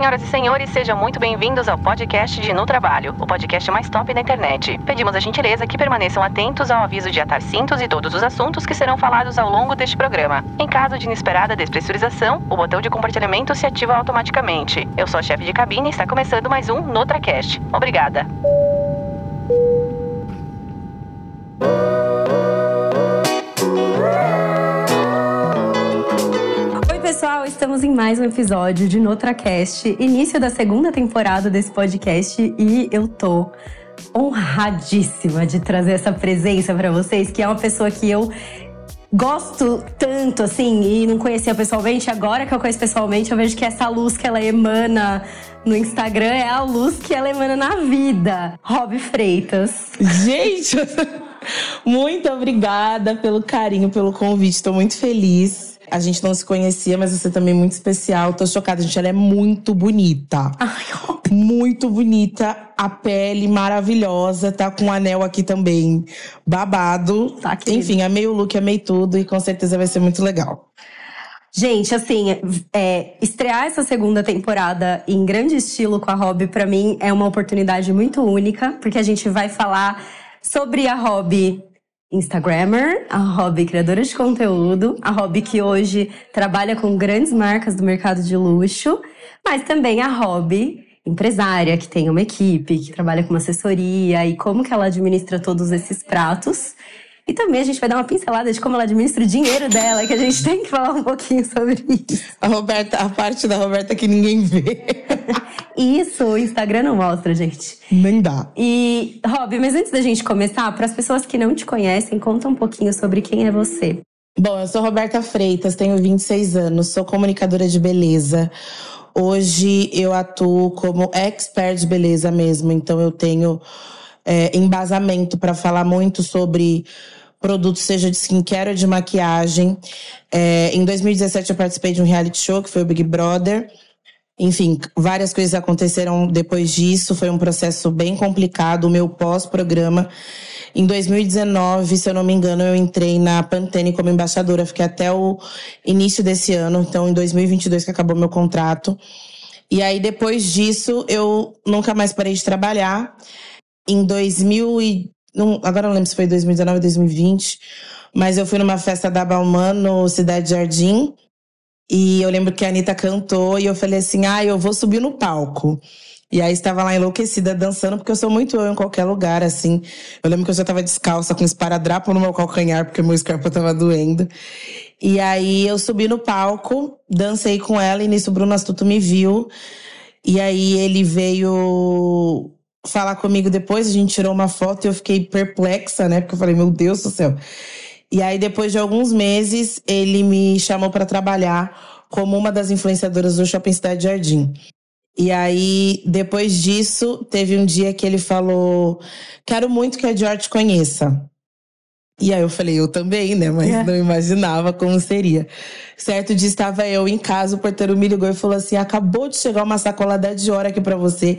senhoras e senhores, sejam muito bem-vindos ao podcast de No Trabalho, o podcast mais top da internet. Pedimos a gentileza que permaneçam atentos ao aviso de atar cintos e todos os assuntos que serão falados ao longo deste programa. Em caso de inesperada despressurização, o botão de compartilhamento se ativa automaticamente. Eu sou a chefe de cabine e está começando mais um NotraCast. Obrigada. Pessoal, estamos em mais um episódio de NotraCast, início da segunda temporada desse podcast e eu tô honradíssima de trazer essa presença para vocês, que é uma pessoa que eu gosto tanto assim e não conhecia pessoalmente. Agora que eu conheço pessoalmente, eu vejo que essa luz que ela emana no Instagram é a luz que ela emana na vida. Rob Freitas. Gente, muito obrigada pelo carinho, pelo convite. Estou muito feliz. A gente não se conhecia, mas você também é muito especial. Tô chocada, gente. Ela é muito bonita. Ai, muito bonita. A pele maravilhosa. Tá com um anel aqui também. Babado. Tá, Enfim, amei o look, amei tudo. E com certeza vai ser muito legal. Gente, assim, é, estrear essa segunda temporada em grande estilo com a Hobby, para mim, é uma oportunidade muito única, porque a gente vai falar sobre a Hobby Instagrammer, a Hobby criadora de conteúdo, a Hobby que hoje trabalha com grandes marcas do mercado de luxo, mas também a Hobby empresária, que tem uma equipe, que trabalha com uma assessoria e como que ela administra todos esses pratos. E também a gente vai dar uma pincelada de como ela administra o dinheiro dela, que a gente tem que falar um pouquinho sobre isso. A Roberta, a parte da Roberta que ninguém vê. Isso o Instagram não mostra, gente. Nem dá. E, Rob, mas antes da gente começar, para as pessoas que não te conhecem, conta um pouquinho sobre quem é você. Bom, eu sou Roberta Freitas, tenho 26 anos, sou comunicadora de beleza. Hoje eu atuo como expert de beleza mesmo, então eu tenho é, embasamento para falar muito sobre produtos, seja de skincare ou de maquiagem. É, em 2017 eu participei de um reality show que foi o Big Brother. Enfim, várias coisas aconteceram depois disso. Foi um processo bem complicado. O meu pós-programa. Em 2019, se eu não me engano, eu entrei na Pantene como embaixadora. Fiquei até o início desse ano. Então, em 2022 que acabou meu contrato. E aí, depois disso, eu nunca mais parei de trabalhar. Em 2000 e... agora não lembro se foi 2019 ou 2020. Mas eu fui numa festa da Balmain no Cidade Jardim. E eu lembro que a Anitta cantou e eu falei assim: ah, eu vou subir no palco. E aí estava lá enlouquecida dançando, porque eu sou muito eu em qualquer lugar, assim. Eu lembro que eu já estava descalça com esparadrapo no meu calcanhar, porque meu escarpa estava doendo. E aí eu subi no palco, dancei com ela, e nisso o Bruno Astuto me viu. E aí ele veio falar comigo depois, a gente tirou uma foto e eu fiquei perplexa, né? Porque eu falei, meu Deus do céu. E aí, depois de alguns meses, ele me chamou para trabalhar como uma das influenciadoras do Shopping Cidade Jardim. E aí, depois disso, teve um dia que ele falou: Quero muito que a Dior te conheça. E aí eu falei, eu também, né? Mas é. não imaginava como seria. Certo dia estava eu em casa, o porteiro me ligou e falou assim: acabou de chegar uma sacola da Dior aqui para você.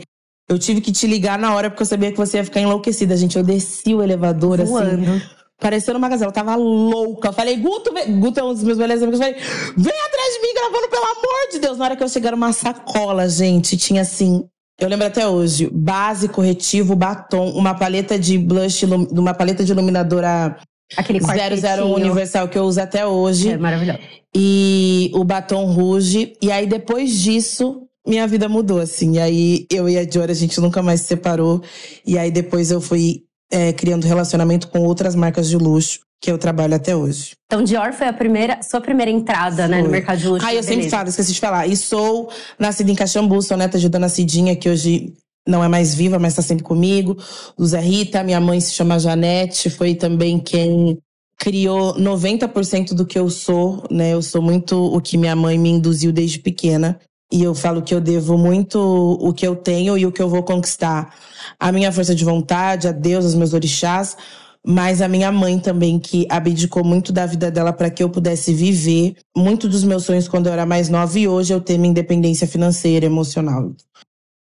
Eu tive que te ligar na hora porque eu sabia que você ia ficar enlouquecida, gente. Eu desci o elevador assim, Voando. assim parecendo uma gazela. Eu tava louca. Eu falei, Guto. Guto é um dos meus melhores amigos. Eu falei, vem atrás de mim gravando, pelo amor de Deus. Na hora que eu cheguei, era uma sacola, gente. Tinha assim. Eu lembro até hoje, base, corretivo, batom, uma paleta de blush, uma paleta de iluminadora Aquele 00 universal que eu uso até hoje. É maravilhoso. E o batom rouge. E aí, depois disso, minha vida mudou, assim. E aí, eu e a Dior, a gente nunca mais se separou. E aí, depois eu fui é, criando relacionamento com outras marcas de luxo que eu trabalho até hoje. Então, Dior foi a primeira, sua primeira entrada, né, no mercado de luxo. Ah, eu sempre falo, esqueci de falar. E sou nascida em Caxambu, sou neta de Dona Cidinha, que hoje não é mais viva, mas está sempre comigo. Zé Rita, minha mãe se chama Janete, foi também quem criou 90% do que eu sou, né? Eu sou muito o que minha mãe me induziu desde pequena. E eu falo que eu devo muito o que eu tenho e o que eu vou conquistar. A minha força de vontade, a Deus, os meus orixás, mas a minha mãe também, que abdicou muito da vida dela para que eu pudesse viver muito dos meus sonhos quando eu era mais nova e hoje eu tenho minha independência financeira, emocional.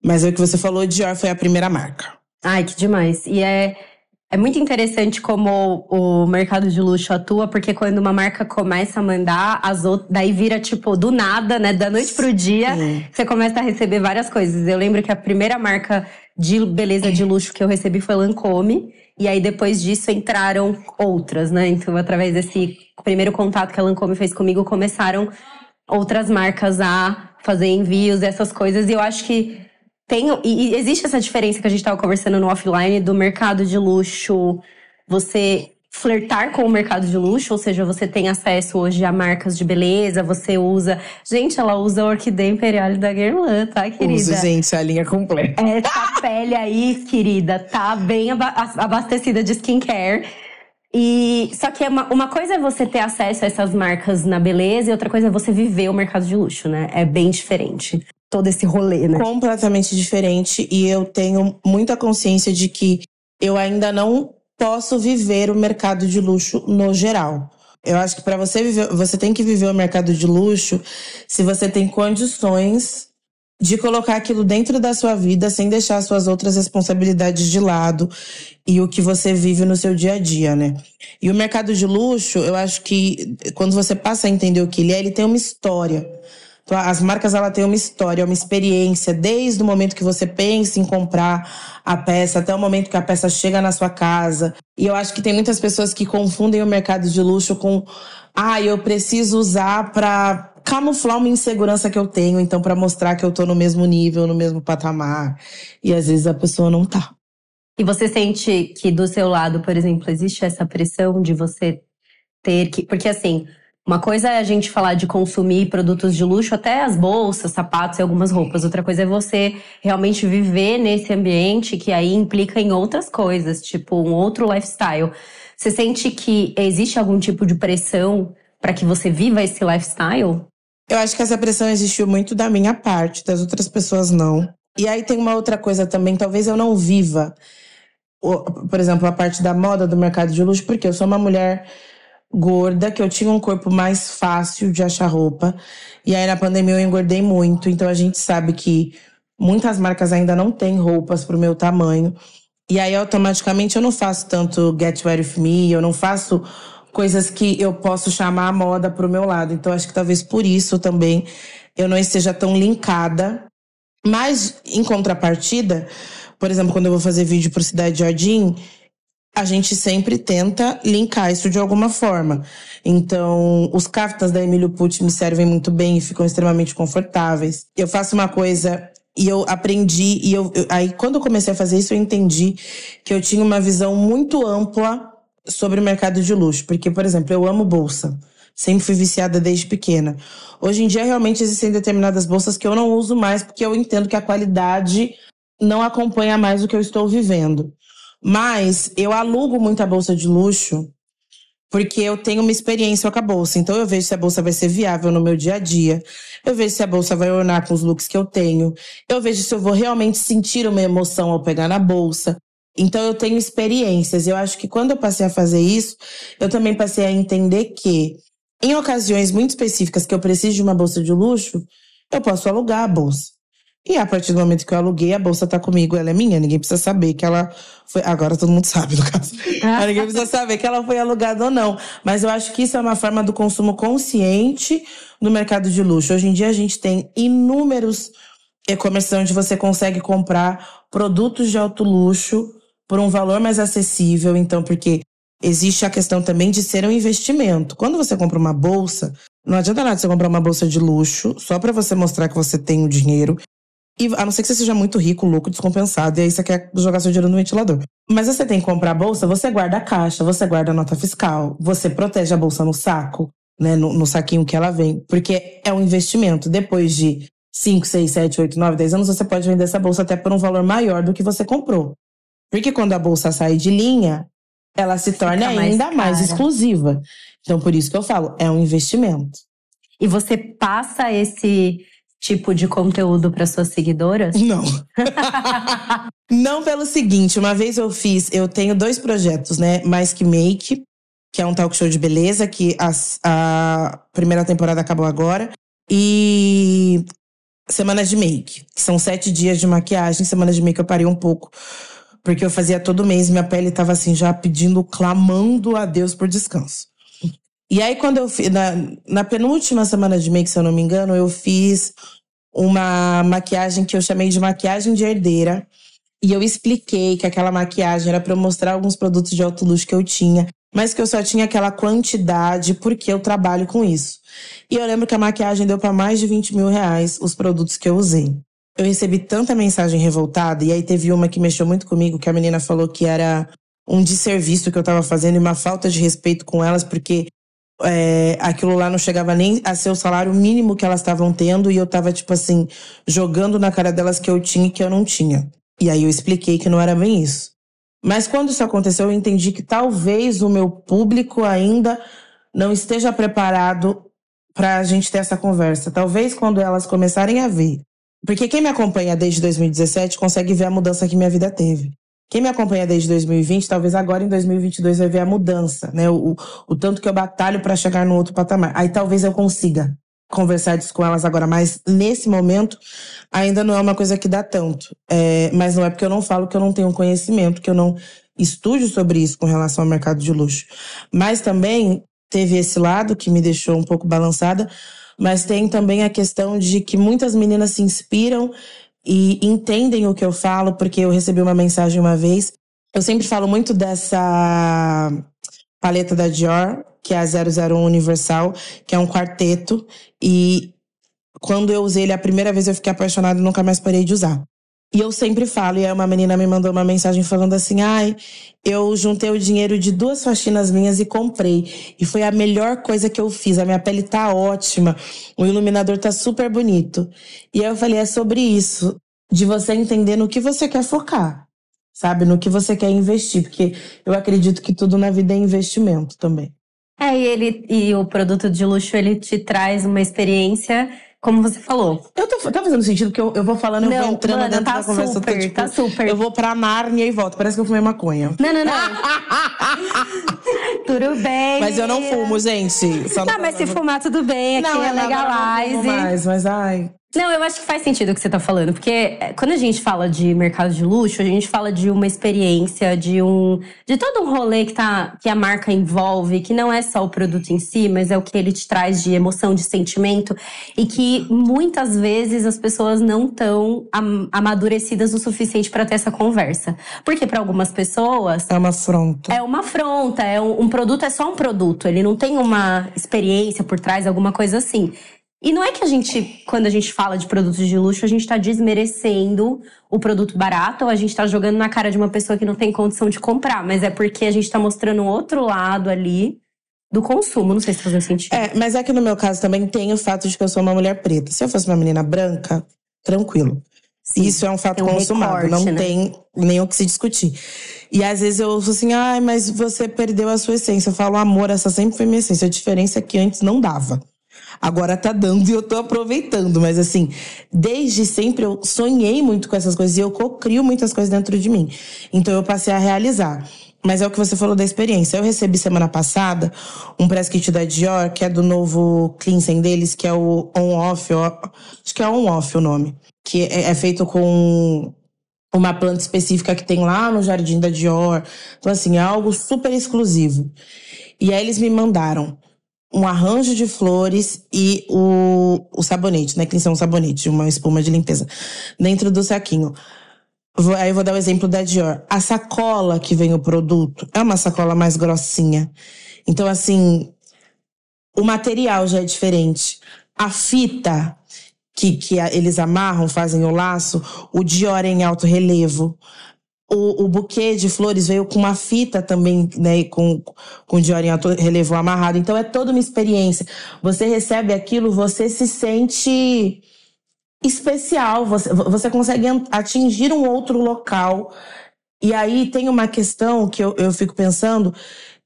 Mas é o que você falou, Dior foi a primeira marca. Ai, que demais. E é É muito interessante como o mercado de luxo atua, porque quando uma marca começa a mandar, as outras, daí vira tipo do nada, né? Da noite pro dia, Sim. você começa a receber várias coisas. Eu lembro que a primeira marca de beleza de luxo que eu recebi foi Lancôme. E aí, depois disso, entraram outras, né? Então, através desse primeiro contato que a Lancôme fez comigo, começaram outras marcas a fazer envios, essas coisas. E eu acho que tem, e existe essa diferença que a gente estava conversando no offline do mercado de luxo, você flertar com o mercado de luxo, ou seja, você tem acesso hoje a marcas de beleza, você usa. Gente, ela usa a Orquídea Imperial da Guerlain, tá, querida? Uso, gente, a linha completa. Essa pele aí, querida, tá bem abastecida de skincare. E só que é uma, uma coisa é você ter acesso a essas marcas na beleza e outra coisa é você viver o mercado de luxo, né? É bem diferente todo esse rolê, né? Completamente diferente. E eu tenho muita consciência de que eu ainda não posso viver o mercado de luxo no geral. Eu acho que para você viver, você tem que viver o mercado de luxo se você tem condições de colocar aquilo dentro da sua vida sem deixar suas outras responsabilidades de lado e o que você vive no seu dia a dia, né? E o mercado de luxo, eu acho que quando você passa a entender o que ele é, ele tem uma história. Então, as marcas ela têm uma história, uma experiência, desde o momento que você pensa em comprar a peça até o momento que a peça chega na sua casa. E eu acho que tem muitas pessoas que confundem o mercado de luxo com, ah, eu preciso usar para camuflar uma insegurança que eu tenho, então para mostrar que eu tô no mesmo nível, no mesmo patamar. E às vezes a pessoa não tá. E você sente que do seu lado, por exemplo, existe essa pressão de você ter que, porque assim, uma coisa é a gente falar de consumir produtos de luxo, até as bolsas, sapatos e algumas roupas. Outra coisa é você realmente viver nesse ambiente que aí implica em outras coisas, tipo um outro lifestyle. Você sente que existe algum tipo de pressão para que você viva esse lifestyle? Eu acho que essa pressão existiu muito da minha parte, das outras pessoas não. E aí tem uma outra coisa também, talvez eu não viva, por exemplo, a parte da moda do mercado de luxo, porque eu sou uma mulher gorda, que eu tinha um corpo mais fácil de achar roupa. E aí na pandemia eu engordei muito, então a gente sabe que muitas marcas ainda não têm roupas pro meu tamanho. E aí automaticamente eu não faço tanto get ready with me, eu não faço coisas que eu posso chamar a moda pro meu lado. Então acho que talvez por isso também eu não esteja tão linkada. Mas em contrapartida, por exemplo, quando eu vou fazer vídeo pro Cidade Jardim, a gente sempre tenta linkar isso de alguma forma. Então, os caftas da Emílio Pucci me servem muito bem e ficam extremamente confortáveis. Eu faço uma coisa e eu aprendi, e eu, eu, aí quando eu comecei a fazer isso, eu entendi que eu tinha uma visão muito ampla sobre o mercado de luxo. Porque, por exemplo, eu amo bolsa. Sempre fui viciada desde pequena. Hoje em dia, realmente existem determinadas bolsas que eu não uso mais, porque eu entendo que a qualidade não acompanha mais o que eu estou vivendo. Mas eu alugo muita bolsa de luxo porque eu tenho uma experiência com a bolsa. Então eu vejo se a bolsa vai ser viável no meu dia a dia. Eu vejo se a bolsa vai ornar com os looks que eu tenho. Eu vejo se eu vou realmente sentir uma emoção ao pegar na bolsa. Então eu tenho experiências. Eu acho que quando eu passei a fazer isso, eu também passei a entender que em ocasiões muito específicas que eu preciso de uma bolsa de luxo, eu posso alugar a bolsa. E a partir do momento que eu aluguei, a bolsa tá comigo, ela é minha. Ninguém precisa saber que ela foi. Agora todo mundo sabe, no caso. ninguém precisa saber que ela foi alugada ou não. Mas eu acho que isso é uma forma do consumo consciente no mercado de luxo. Hoje em dia a gente tem inúmeros e-commerce onde você consegue comprar produtos de alto luxo por um valor mais acessível. Então, porque existe a questão também de ser um investimento. Quando você compra uma bolsa, não adianta nada você comprar uma bolsa de luxo só para você mostrar que você tem o dinheiro e a não ser que você seja muito rico, louco, descompensado, e aí você quer jogar seu dinheiro no ventilador. Mas você tem que comprar a bolsa, você guarda a caixa, você guarda a nota fiscal, você protege a bolsa no saco, né? No, no saquinho que ela vem. Porque é um investimento. Depois de 5, 6, 7, 8, 9, 10 anos, você pode vender essa bolsa até por um valor maior do que você comprou. Porque quando a bolsa sai de linha, ela se torna ainda mais exclusiva. Então, por isso que eu falo, é um investimento. E você passa esse tipo de conteúdo para suas seguidoras? Não. não pelo seguinte, uma vez eu fiz, eu tenho dois projetos, né? Mais que Make, que é um talk show de beleza, que a, primeira temporada acabou agora. E Semanas de Make, que são sete dias de maquiagem. Semanas de Make eu parei um pouco Porque eu fazia todo mês, minha pele tava assim, já pedindo, clamando a Deus por descanso. E aí, quando eu fiz. Na, na penúltima semana de make, se eu não me engano, eu fiz uma maquiagem que eu chamei de maquiagem de herdeira. E eu expliquei que aquela maquiagem era para eu mostrar alguns produtos de alto luxo que eu tinha, mas que eu só tinha aquela quantidade porque eu trabalho com isso. E eu lembro que a maquiagem deu para mais de 20 mil reais os produtos que eu usei. Eu recebi tanta mensagem revoltada, e aí teve uma que mexeu muito comigo, que a menina falou que era um desserviço que eu tava fazendo e uma falta de respeito com elas, porque é, aquilo lá não chegava nem a ser o salário mínimo que elas estavam tendo, e eu tava, tipo assim, jogando na cara delas que eu tinha e que eu não tinha. E aí eu expliquei que não era bem isso. Mas quando isso aconteceu, eu entendi que talvez o meu público ainda não esteja preparado para a gente ter essa conversa. Talvez quando elas começarem a ver. Porque quem me acompanha desde 2017 consegue ver a mudança que minha vida teve. Quem me acompanha desde 2020, talvez agora em 2022 vai ver a mudança, né? O, o, o tanto que eu batalho para chegar no outro patamar. Aí talvez eu consiga conversar disso com elas agora, mas nesse momento ainda não é uma coisa que dá tanto. É, mas não é porque eu não falo que eu não tenho conhecimento, que eu não estude sobre isso com relação ao mercado de luxo. Mas também teve esse lado que me deixou um pouco balançada, mas tem também a questão de que muitas meninas se inspiram e entendem o que eu falo, porque eu recebi uma mensagem uma vez. Eu sempre falo muito dessa paleta da Dior, que é a 001 Universal, que é um quarteto. E quando eu usei ele a primeira vez, eu fiquei apaixonada e nunca mais parei de usar. E eu sempre falo, e aí uma menina me mandou uma mensagem falando assim: ai, eu juntei o dinheiro de duas faxinas minhas e comprei. E foi a melhor coisa que eu fiz. A minha pele tá ótima, o iluminador tá super bonito. E aí eu falei: é sobre isso, de você entender no que você quer focar, sabe? No que você quer investir. Porque eu acredito que tudo na vida é investimento também. É, e, ele, e o produto de luxo, ele te traz uma experiência como você falou. Eu tô, tá fazendo sentido, porque eu, eu vou falando, eu não, vou entrando mano, dentro tá da conversa. Super, tô, tipo, tá super. Eu vou pra Nárnia e volto. Parece que eu fumei maconha. Não, não, não. tudo bem. Mas eu não fumo, gente. Só não, mas se fumar, tudo bem. Aqui não, é legalize. Não fumo mais, mas ai. Não, eu acho que faz sentido o que você tá falando, porque é, quando a gente fala de mercado de luxo, a gente fala de uma experiência, de um de todo um rolê que tá que a marca envolve, que não é só o produto em si, mas é o que ele te traz de emoção, de sentimento, e que muitas vezes as pessoas não estão amadurecidas o suficiente para ter essa conversa. Porque para algumas pessoas é uma afronta. É uma afronta, é um, um produto é só um produto, ele não tem uma experiência por trás, alguma coisa assim. E não é que a gente, quando a gente fala de produtos de luxo, a gente está desmerecendo o produto barato ou a gente está jogando na cara de uma pessoa que não tem condição de comprar, mas é porque a gente está mostrando outro lado ali do consumo. Não sei se faz sentido. É, mas é que no meu caso também tem o fato de que eu sou uma mulher preta. Se eu fosse uma menina branca, tranquilo. Sim, Isso é um fato um consumado, recorte, não né? tem nem o que se discutir. E às vezes eu falo assim, ai, mas você perdeu a sua essência. Eu falo, amor, essa sempre foi minha essência. A diferença é que antes não dava. Agora tá dando e eu tô aproveitando. Mas assim, desde sempre eu sonhei muito com essas coisas e eu cocrio muitas coisas dentro de mim. Então eu passei a realizar. Mas é o que você falou da experiência. Eu recebi semana passada um press kit da Dior, que é do novo cleansing deles, que é o on-off, acho que é on-off o nome. Que é, é feito com uma planta específica que tem lá no jardim da Dior. Então, assim, é algo super exclusivo. E aí eles me mandaram um arranjo de flores e o, o sabonete, né? Que é um sabonete, uma espuma de limpeza, dentro do saquinho. Vou, aí eu vou dar o exemplo da Dior. A sacola que vem o produto é uma sacola mais grossinha. Então, assim, o material já é diferente. A fita que, que eles amarram, fazem o laço, o Dior é em alto relevo. O, o buquê de flores veio com uma fita também, né, com, com Dior em alto relevo amarrado. Então é toda uma experiência. Você recebe aquilo, você se sente especial, você, você consegue atingir um outro local. E aí tem uma questão que eu, eu fico pensando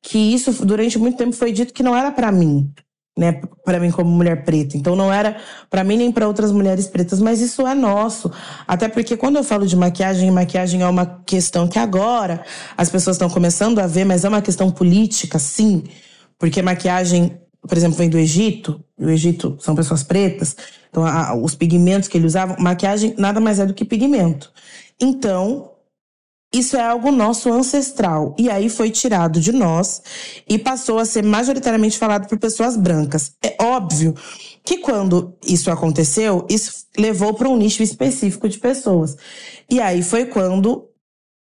que isso durante muito tempo foi dito que não era para mim né, para mim como mulher preta. Então não era para mim nem para outras mulheres pretas, mas isso é nosso. Até porque quando eu falo de maquiagem, maquiagem é uma questão que agora as pessoas estão começando a ver, mas é uma questão política, sim. Porque maquiagem, por exemplo, vem do Egito. O Egito são pessoas pretas. Então a, os pigmentos que eles usavam, maquiagem nada mais é do que pigmento. Então, Isso é algo nosso ancestral. E aí foi tirado de nós e passou a ser majoritariamente falado por pessoas brancas. É óbvio que quando isso aconteceu, isso levou para um nicho específico de pessoas. E aí foi quando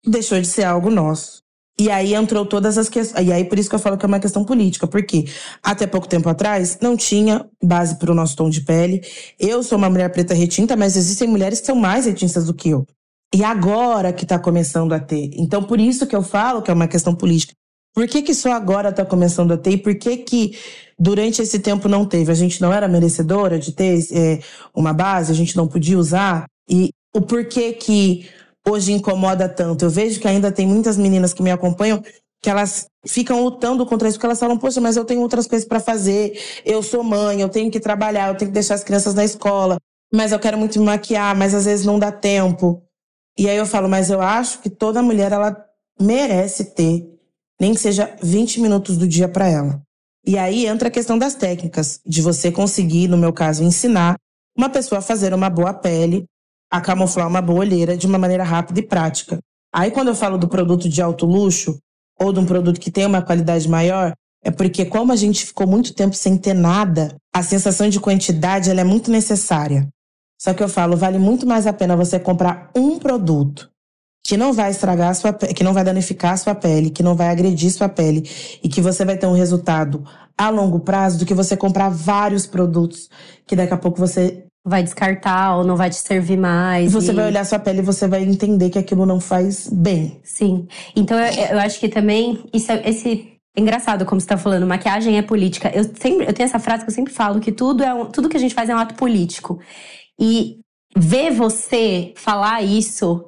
deixou de ser algo nosso. E aí entrou todas as questões. E aí por isso que eu falo que é uma questão política, porque até pouco tempo atrás não tinha base para o nosso tom de pele. Eu sou uma mulher preta retinta, mas existem mulheres que são mais retintas do que eu. E agora que está começando a ter. Então por isso que eu falo que é uma questão política. Por que, que só agora está começando a ter? E por que, que durante esse tempo não teve? A gente não era merecedora de ter é, uma base, a gente não podia usar? E o porquê que hoje incomoda tanto. Eu vejo que ainda tem muitas meninas que me acompanham que elas ficam lutando contra isso, porque elas falam, poxa, mas eu tenho outras coisas para fazer, eu sou mãe, eu tenho que trabalhar, eu tenho que deixar as crianças na escola, mas eu quero muito me maquiar, mas às vezes não dá tempo. E aí eu falo, mas eu acho que toda mulher, ela merece ter, nem que seja 20 minutos do dia para ela. E aí entra a questão das técnicas, de você conseguir, no meu caso, ensinar uma pessoa a fazer uma boa pele, a camuflar uma boa olheira de uma maneira rápida e prática. Aí quando eu falo do produto de alto luxo ou de um produto que tem uma qualidade maior, é porque como a gente ficou muito tempo sem ter nada, a sensação de quantidade ela é muito necessária. Só que eu falo, vale muito mais a pena você comprar um produto que não vai estragar a sua que não vai danificar a sua pele, que não vai agredir sua pele e que você vai ter um resultado a longo prazo do que você comprar vários produtos que daqui a pouco você vai descartar ou não vai te servir mais. Você e... vai olhar sua pele e você vai entender que aquilo não faz bem. Sim. Então eu, eu acho que também isso é, esse é engraçado como você tá falando, maquiagem é política. Eu sempre eu tenho essa frase que eu sempre falo que tudo é um, tudo que a gente faz é um ato político. E ver você falar isso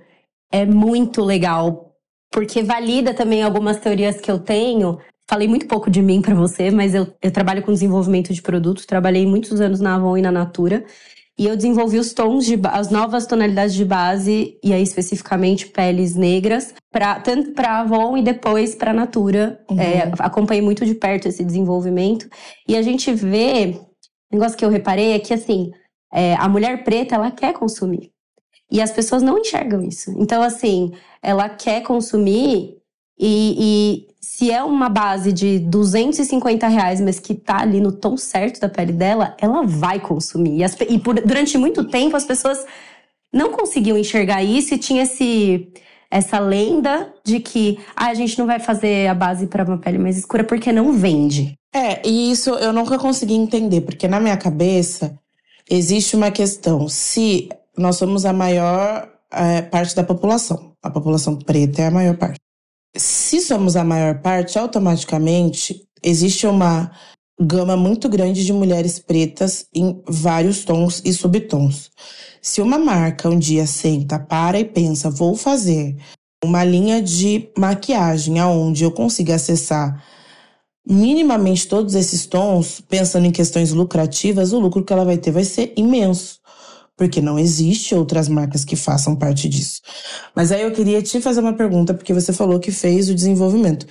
é muito legal, porque valida também algumas teorias que eu tenho. Falei muito pouco de mim para você, mas eu, eu trabalho com desenvolvimento de produtos, trabalhei muitos anos na Avon e na Natura. E eu desenvolvi os tons de as novas tonalidades de base e aí especificamente peles negras, para tanto para Avon e depois para Natura. Uhum. É, acompanhei muito de perto esse desenvolvimento e a gente vê, um negócio que eu reparei é que assim, é, a mulher preta ela quer consumir e as pessoas não enxergam isso. Então assim, ela quer consumir e, e se é uma base de 250 reais, mas que tá ali no tom certo da pele dela, ela vai consumir. E, as, e por, durante muito tempo as pessoas não conseguiam enxergar isso e tinha esse essa lenda de que ah, a gente não vai fazer a base para uma pele mais escura porque não vende. É, e isso eu nunca consegui entender, porque na minha cabeça existe uma questão. Se nós somos a maior é, parte da população, a população preta é a maior parte se somos a maior parte, automaticamente existe uma gama muito grande de mulheres pretas em vários tons e subtons. Se uma marca um dia senta, para e pensa, vou fazer uma linha de maquiagem aonde eu consiga acessar minimamente todos esses tons, pensando em questões lucrativas, o lucro que ela vai ter vai ser imenso porque não existe outras marcas que façam parte disso. Mas aí eu queria te fazer uma pergunta, porque você falou que fez o desenvolvimento.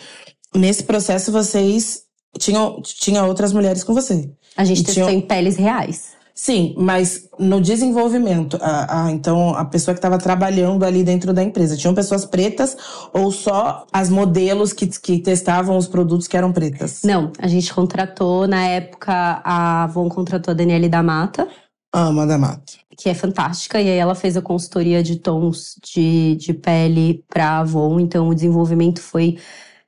Nesse processo, vocês tinham, tinha outras mulheres com você. A gente testou tinham... em peles reais. Sim, mas no desenvolvimento, a, a, então a pessoa que estava trabalhando ali dentro da empresa, tinham pessoas pretas ou só as modelos que, que testavam os produtos que eram pretas? Não, a gente contratou, na época, a Avon contratou a Daniele da Mata, Ama da Mata. Que é fantástica. E aí ela fez a consultoria de tons de, de pele pra Avon. Então o desenvolvimento foi.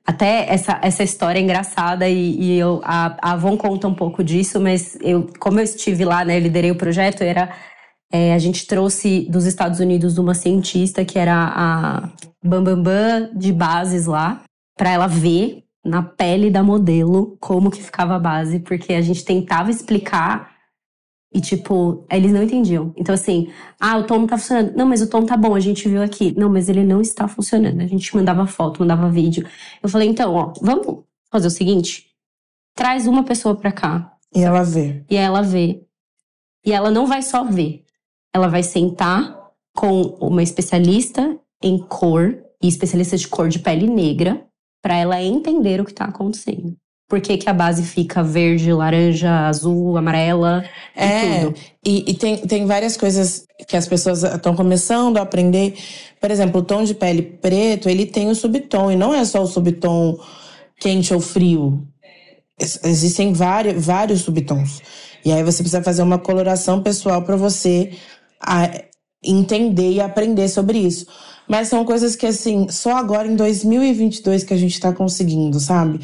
Até essa, essa história é engraçada e, e eu, a, a Avon conta um pouco disso, mas eu, como eu estive lá, né, liderei o projeto, era é, a gente trouxe dos Estados Unidos uma cientista que era a Bambambam Bam Bam de bases lá, para ela ver na pele da modelo como que ficava a base, porque a gente tentava explicar e, tipo, eles não entendiam. Então, assim, ah, o tom não tá funcionando. Não, mas o tom tá bom, a gente viu aqui. Não, mas ele não está funcionando. A gente mandava foto, mandava vídeo. Eu falei, então, ó, vamos fazer o seguinte: traz uma pessoa pra cá. E ela vê. E ela vê. E ela não vai só ver. Ela vai sentar com uma especialista em cor e especialista de cor de pele negra para ela entender o que tá acontecendo. Por que, que a base fica verde, laranja, azul, amarela e É, tudo. e, e tem, tem várias coisas que as pessoas estão começando a aprender. Por exemplo, o tom de pele preto, ele tem o subtom, e não é só o subtom quente ou frio. Ex- Existem vários, vários subtons. E aí você precisa fazer uma coloração pessoal para você entender e aprender sobre isso. Mas são coisas que, assim, só agora em 2022 que a gente tá conseguindo, sabe?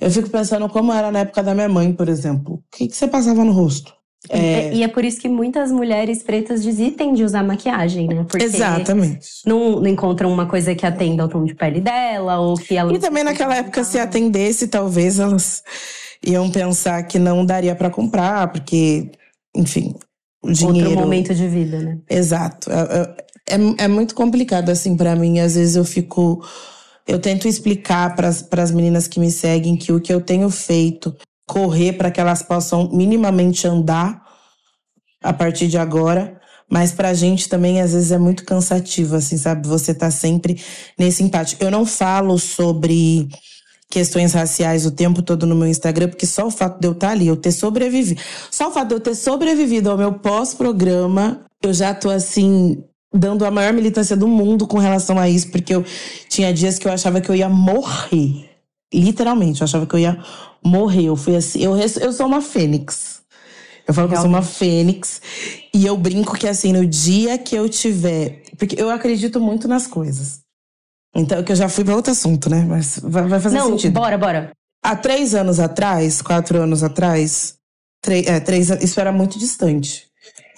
Eu fico pensando como era na época da minha mãe, por exemplo. O que, que você passava no rosto? É, E é por isso que muitas mulheres pretas desistem de usar maquiagem, né? Porque Exatamente. Não, não encontram uma coisa que atenda ao tom de pele dela, ou que ela. E também naquela época, se atendesse, talvez elas iam pensar que não daria pra comprar, porque, enfim, o dinheiro. Outro momento de vida, né? Exato. É, é, é muito complicado, assim, pra mim. Às vezes eu fico. Eu tento explicar para as meninas que me seguem que o que eu tenho feito, correr para que elas possam minimamente andar a partir de agora. Mas pra gente também, às vezes, é muito cansativo, assim, sabe? Você tá sempre nesse empate. Eu não falo sobre questões raciais o tempo todo no meu Instagram, porque só o fato de eu estar ali, eu ter sobrevivido. Só o fato de eu ter sobrevivido ao meu pós-programa, eu já tô assim, dando a maior militância do mundo com relação a isso, porque eu tinha dias que eu achava que eu ia morrer. Literalmente, eu achava que eu ia morrer. Eu fui assim, eu, eu sou uma fênix. Eu falo que eu sou uma fênix. E eu brinco que assim, no dia que eu tiver. Porque eu acredito muito nas coisas. Então, que eu já fui pra outro assunto, né? Mas vai, vai fazer não, sentido. bora, bora. Há três anos atrás, quatro anos atrás, três, é, três, isso era muito distante.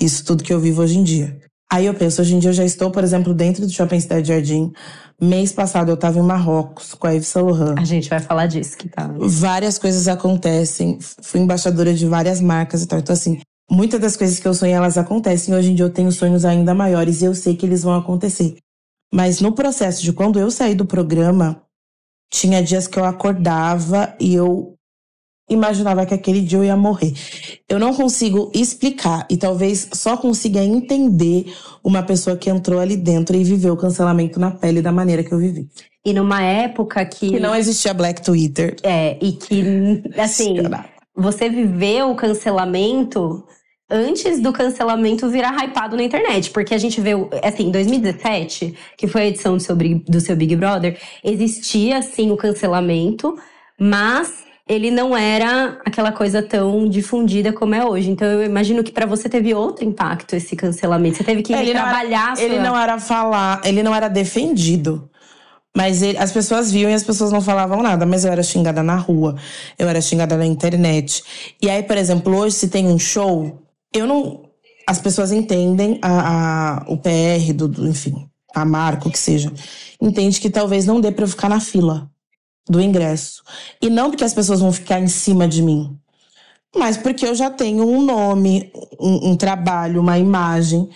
Isso tudo que eu vivo hoje em dia. Aí eu penso, hoje em dia eu já estou, por exemplo, dentro do Shopping Cidade Jardim. Mês passado eu estava em Marrocos com a Yves Saint Laurent. A gente vai falar disso que tá. Várias coisas acontecem. Fui embaixadora de várias marcas e tal. Então, assim, muitas das coisas que eu sonhei, elas acontecem. Hoje em dia eu tenho sonhos ainda maiores e eu sei que eles vão acontecer. Mas no processo de quando eu saí do programa, tinha dias que eu acordava e eu imaginava que aquele dia eu ia morrer. Eu não consigo explicar e talvez só consiga entender uma pessoa que entrou ali dentro e viveu o cancelamento na pele da maneira que eu vivi. E numa época que. Que não existia Black Twitter. É, e que, assim, você viveu o cancelamento antes do cancelamento virar hypado na internet. Porque a gente vê, assim, em 2017, que foi a edição do seu, Big- do seu Big Brother, existia, sim, o cancelamento, mas ele não era aquela coisa tão difundida como é hoje. Então eu imagino que pra você teve outro impacto esse cancelamento. Você teve que Ele era- trabalhar sua... Ele não era falar, ele não era defendido. Mas ele- as pessoas viam e as pessoas não falavam nada. Mas eu era xingada na rua, eu era xingada na internet. E aí, por exemplo, hoje se tem um show, eu não. As pessoas entendem a, a- o PR do, do- enfim, a marca, o que seja. Entende que talvez não dê pra eu ficar na fila do ingresso. E não porque as pessoas vão ficar em cima de mim. Mas porque eu já tenho um nome, um, um trabalho, uma imagem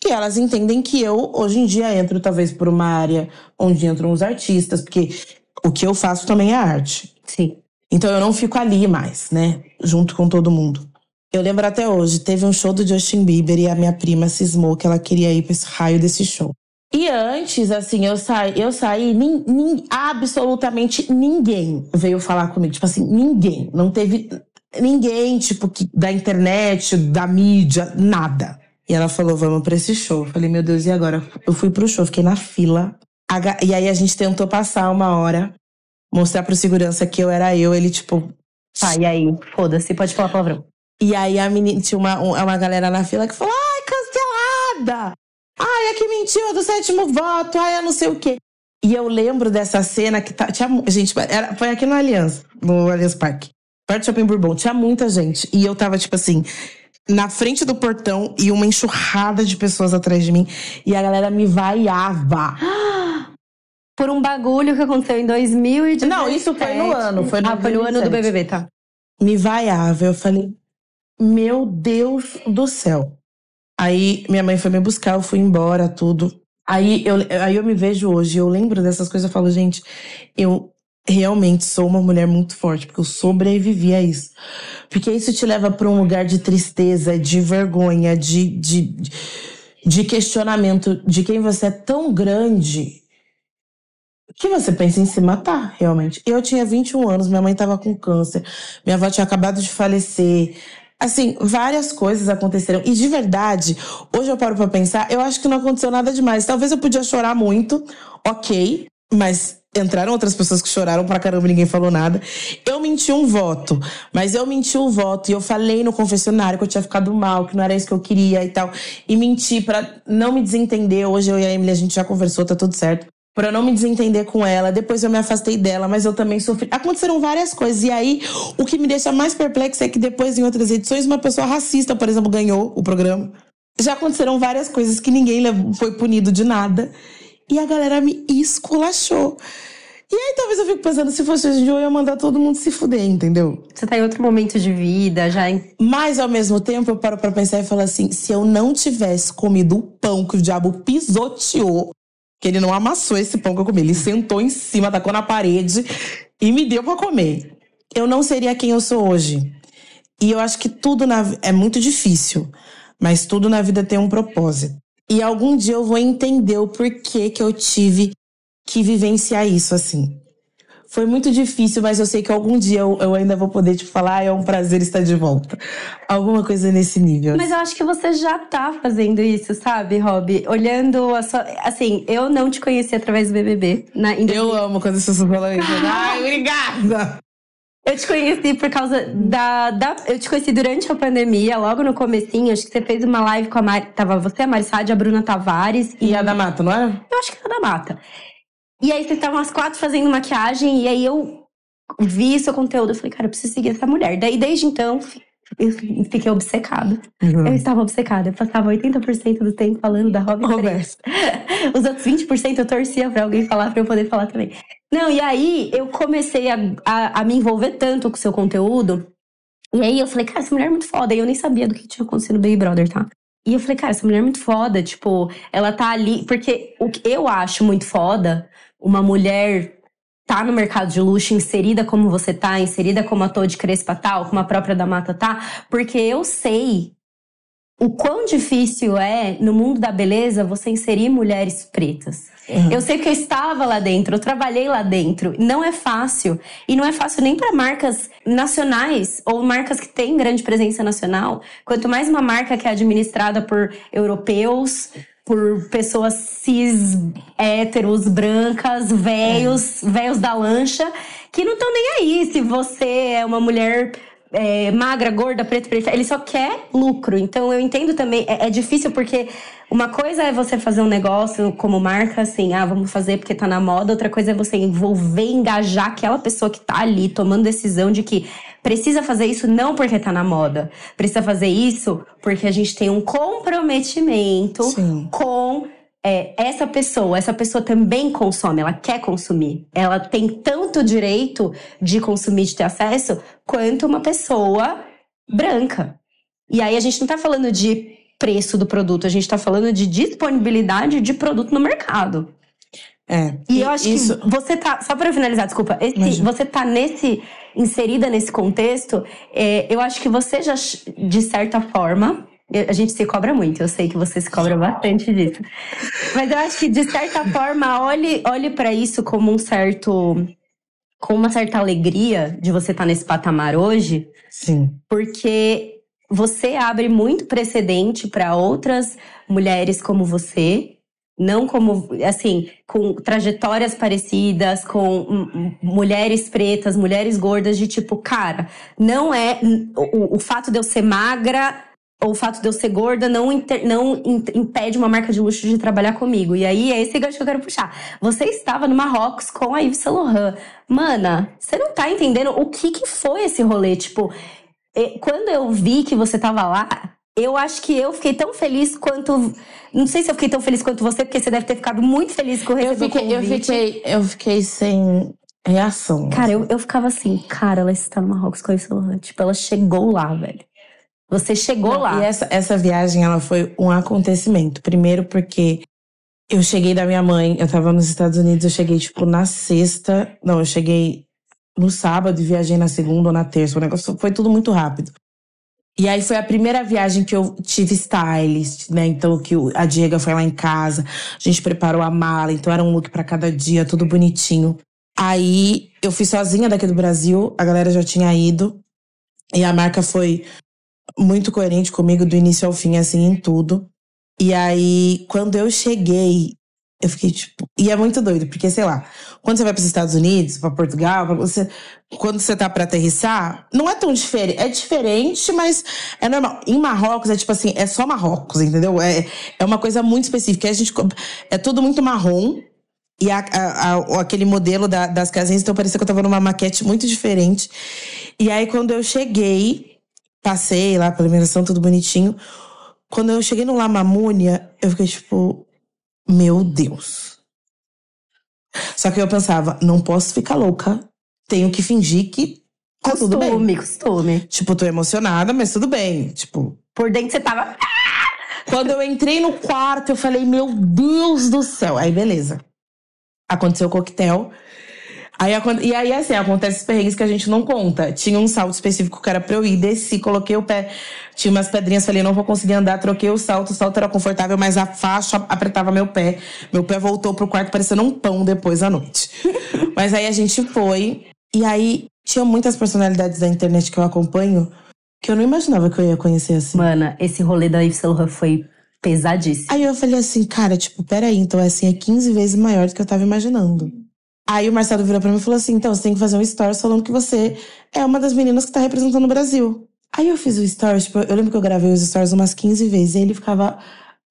que elas entendem que eu, hoje em dia, entro talvez por uma área onde entram os artistas, porque o que eu faço também é arte. Sim. Então eu não fico ali mais, né? Junto com todo mundo. Eu lembro até hoje, teve um show do Justin Bieber e a minha prima cismou que ela queria ir pra esse raio desse show. E antes, assim, eu saí, eu saí, nin- nin- absolutamente ninguém veio falar comigo. Tipo assim, ninguém. Não teve ninguém, tipo, que, da internet, da mídia, nada. E ela falou, vamos pra esse show. Eu falei, meu Deus, e agora? Eu fui pro show, fiquei na fila. E aí a gente tentou passar uma hora, mostrar pro segurança que eu era eu. Ele, tipo, Tá, e aí? Foda-se, pode falar palavrão. e aí a menina, tinha uma, um- uma galera na fila que falou: ai, cancelada! Ai, a que mentiu é do sétimo voto, ai, eu não sei o quê. E eu lembro dessa cena que tá, tinha. Gente, era, foi aqui no Aliança, no Allianz Parque. Perto do Shopping Bourbon. Tinha muita gente. E eu tava, tipo assim, na frente do portão e uma enxurrada de pessoas atrás de mim. E a galera me vaiava. Por um bagulho que aconteceu em 2017. Não, isso foi no ano, foi no ah, foi no ano do 2017. BBB, tá. me vaiava. Eu falei, meu Deus do céu. Aí minha mãe foi me buscar, eu fui embora, tudo. Aí eu, aí eu me vejo hoje, eu lembro dessas coisas, eu falo, gente, eu realmente sou uma mulher muito forte, porque eu sobrevivi a isso. Porque isso te leva para um lugar de tristeza, de vergonha, de, de, de questionamento de quem você é tão grande que você pensa em se matar, realmente. Eu tinha 21 anos, minha mãe tava com câncer, minha avó tinha acabado de falecer. Assim, várias coisas aconteceram. E de verdade, hoje eu paro pra pensar, eu acho que não aconteceu nada demais. Talvez eu podia chorar muito, ok, mas entraram outras pessoas que choraram pra caramba ninguém falou nada. Eu menti um voto, mas eu menti um voto e eu falei no confessionário que eu tinha ficado mal, que não era isso que eu queria e tal. E menti pra não me desentender. Hoje eu e a Emily a gente já conversou, tá tudo certo. Pra não me desentender com ela. Depois eu me afastei dela, mas eu também sofri. Aconteceram várias coisas. E aí, o que me deixa mais perplexo é que depois, em outras edições, uma pessoa racista, por exemplo, ganhou o programa. Já aconteceram várias coisas que ninguém foi punido de nada. E a galera me esculachou. E aí talvez eu fico pensando, se fosse hoje em dia, eu ia mandar todo mundo se fuder, entendeu? Você tá em outro momento de vida, já em... Mas ao mesmo tempo eu paro pra pensar e falo assim: se eu não tivesse comido o pão que o diabo pisoteou, que ele não amassou esse pão que eu comi, ele sentou em cima, tacou na parede e me deu para comer. Eu não seria quem eu sou hoje. E eu acho que tudo na é muito difícil, mas tudo na vida tem um propósito. E algum dia eu vou entender o porquê que eu tive que vivenciar isso assim. Foi muito difícil, mas eu sei que algum dia eu, eu ainda vou poder te falar, ah, é um prazer estar de volta. Alguma coisa nesse nível. Mas eu acho que você já tá fazendo isso, sabe, Rob? Olhando a sua. Assim, eu não te conheci através do BBB. Na, eu amo quando as pessoas falam isso. Ai, obrigada! Eu te conheci por causa da, da. Eu te conheci durante a pandemia, logo no comecinho. Acho que você fez uma live com a Mari. Tava você, a Marissade, a Bruna Tavares. E, e a da Mata, não é? Eu acho que era da Mata. E aí vocês estavam as quatro fazendo maquiagem. E aí eu vi seu conteúdo. Eu falei, cara, eu preciso seguir essa mulher. Daí desde então, eu fiquei obcecada. Uhum. Eu estava obcecada. Eu passava 80% do tempo falando da Robin Roberto. Os outros 20% eu torcia pra alguém falar pra eu poder falar também. Não, e aí eu comecei a, a, a me envolver tanto com o seu conteúdo. E aí eu falei, cara, essa mulher é muito foda. E eu nem sabia do que tinha acontecido no Baby Brother, tá? E eu falei, cara, essa mulher é muito foda. Tipo, ela tá ali. Porque o que eu acho muito foda, uma mulher tá no mercado de luxo, inserida como você tá, inserida como ator de Crespa tal, como a própria da Mata tá, porque eu sei o quão difícil é, no mundo da beleza, você inserir mulheres pretas. Uhum. Eu sei que eu estava lá dentro, eu trabalhei lá dentro. Não é fácil. E não é fácil nem para marcas nacionais ou marcas que têm grande presença nacional. Quanto mais uma marca que é administrada por europeus, por pessoas cis, héteros, brancas, velhos, é. velhos da lancha, que não estão nem aí se você é uma mulher é, magra, gorda, preta, preta. Ele só quer lucro. Então eu entendo também, é, é, difícil porque uma coisa é você fazer um negócio como marca, assim, ah, vamos fazer porque tá na moda. Outra coisa é você envolver, engajar aquela pessoa que tá ali tomando decisão de que precisa fazer isso não porque tá na moda. Precisa fazer isso porque a gente tem um comprometimento Sim. com é, essa pessoa, essa pessoa também consome, ela quer consumir. Ela tem tanto direito de consumir, de ter acesso, quanto uma pessoa branca. E aí a gente não tá falando de preço do produto, a gente tá falando de disponibilidade de produto no mercado. É. E eu acho isso... que você tá. Só para finalizar, desculpa. Esse, você tá nesse. inserida nesse contexto, é, eu acho que você já, de certa forma, a gente se cobra muito, eu sei que você se cobra bastante disso. Mas eu acho que, de certa forma, olhe, olhe para isso como um certo. com uma certa alegria de você estar tá nesse patamar hoje. Sim. Porque você abre muito precedente para outras mulheres como você. Não como, assim, com trajetórias parecidas, com mulheres pretas, mulheres gordas, de tipo, cara, não é. O, o fato de eu ser magra o fato de eu ser gorda não, inter, não impede uma marca de luxo de trabalhar comigo. E aí é esse gancho que eu quero puxar. Você estava no Marrocos com a Yves Saint Laurent. Mana, você não tá entendendo o que que foi esse rolê? Tipo, quando eu vi que você tava lá, eu acho que eu fiquei tão feliz quanto. Não sei se eu fiquei tão feliz quanto você, porque você deve ter ficado muito feliz com o eu fiquei, eu fiquei, eu fiquei sem reação. Cara, eu, eu ficava assim, cara, ela está no Marrocos com a Yves Saint Laurent. Tipo, ela chegou lá, velho. Você chegou Não, lá. E essa, essa viagem, ela foi um acontecimento. Primeiro porque eu cheguei da minha mãe, eu tava nos Estados Unidos, eu cheguei, tipo, na sexta. Não, eu cheguei no sábado e viajei na segunda ou na terça. O negócio foi tudo muito rápido. E aí foi a primeira viagem que eu tive stylist, né? Então que a Diego foi lá em casa, a gente preparou a mala, então era um look para cada dia, tudo bonitinho. Aí eu fui sozinha daqui do Brasil, a galera já tinha ido. E a marca foi muito coerente comigo do início ao fim, assim, em tudo. E aí, quando eu cheguei, eu fiquei tipo. E é muito doido, porque, sei lá, quando você vai para os Estados Unidos, para Portugal, pra você, quando você tá para aterrissar, não é tão diferente. É diferente, mas é normal. Em Marrocos, é tipo assim, é só Marrocos, entendeu? É, é uma coisa muito específica. A gente, é tudo muito marrom. E a, a, a, aquele modelo da, das casinhas, então parecia que eu tava numa maquete muito diferente. E aí, quando eu cheguei, passei lá pela iluminação, tudo bonitinho. Quando eu cheguei no La Mamúnia, eu fiquei tipo, meu Deus. Só que eu pensava, não posso ficar louca. Tenho que fingir que tá costume, tudo bem. Costume, Tipo, tô emocionada, mas tudo bem. Tipo. Por dentro você tava. Quando eu entrei no quarto, eu falei, meu Deus do céu. Aí, beleza. Aconteceu o coquetel. Aí, e aí, assim, acontece os perrengues que a gente não conta. Tinha um salto específico que era pra eu ir, desci, coloquei o pé. Tinha umas pedrinhas, falei, não vou conseguir andar, troquei o salto. O salto era confortável, mas a faixa apertava meu pé. Meu pé voltou pro quarto parecendo um pão depois à noite. mas aí a gente foi. E aí, tinha muitas personalidades da internet que eu acompanho que eu não imaginava que eu ia conhecer assim. Mana, esse rolê da Yves Saint Laurent foi pesadíssimo. Aí eu falei assim, cara, tipo, peraí, então assim, é 15 vezes maior do que eu tava imaginando. Aí o Marcelo virou pra mim e falou assim: então você tem que fazer um stories falando que você é uma das meninas que tá representando o Brasil. Aí eu fiz o stories, tipo, eu lembro que eu gravei os stories umas 15 vezes, e ele ficava.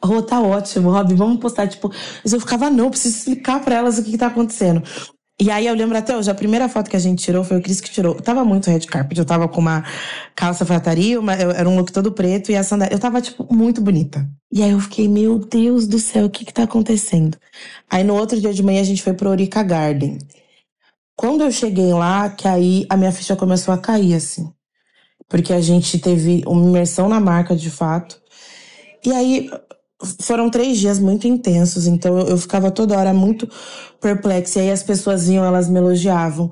Oh, tá ótimo, Rob, vamos postar, tipo. Eu ficava, não, preciso explicar pra elas o que, que tá acontecendo. E aí eu lembro até hoje, a primeira foto que a gente tirou foi o Cris que tirou. Eu tava muito red carpet, eu tava com uma calça frataria, uma, eu, era um look todo preto e a sandália. Eu tava, tipo, muito bonita. E aí eu fiquei, meu Deus do céu, o que que tá acontecendo? Aí no outro dia de manhã a gente foi pro Orica Garden. Quando eu cheguei lá, que aí a minha ficha começou a cair, assim. Porque a gente teve uma imersão na marca, de fato. E aí foram três dias muito intensos, então eu, eu ficava toda hora muito perplexa. E aí as pessoas iam, elas me elogiavam.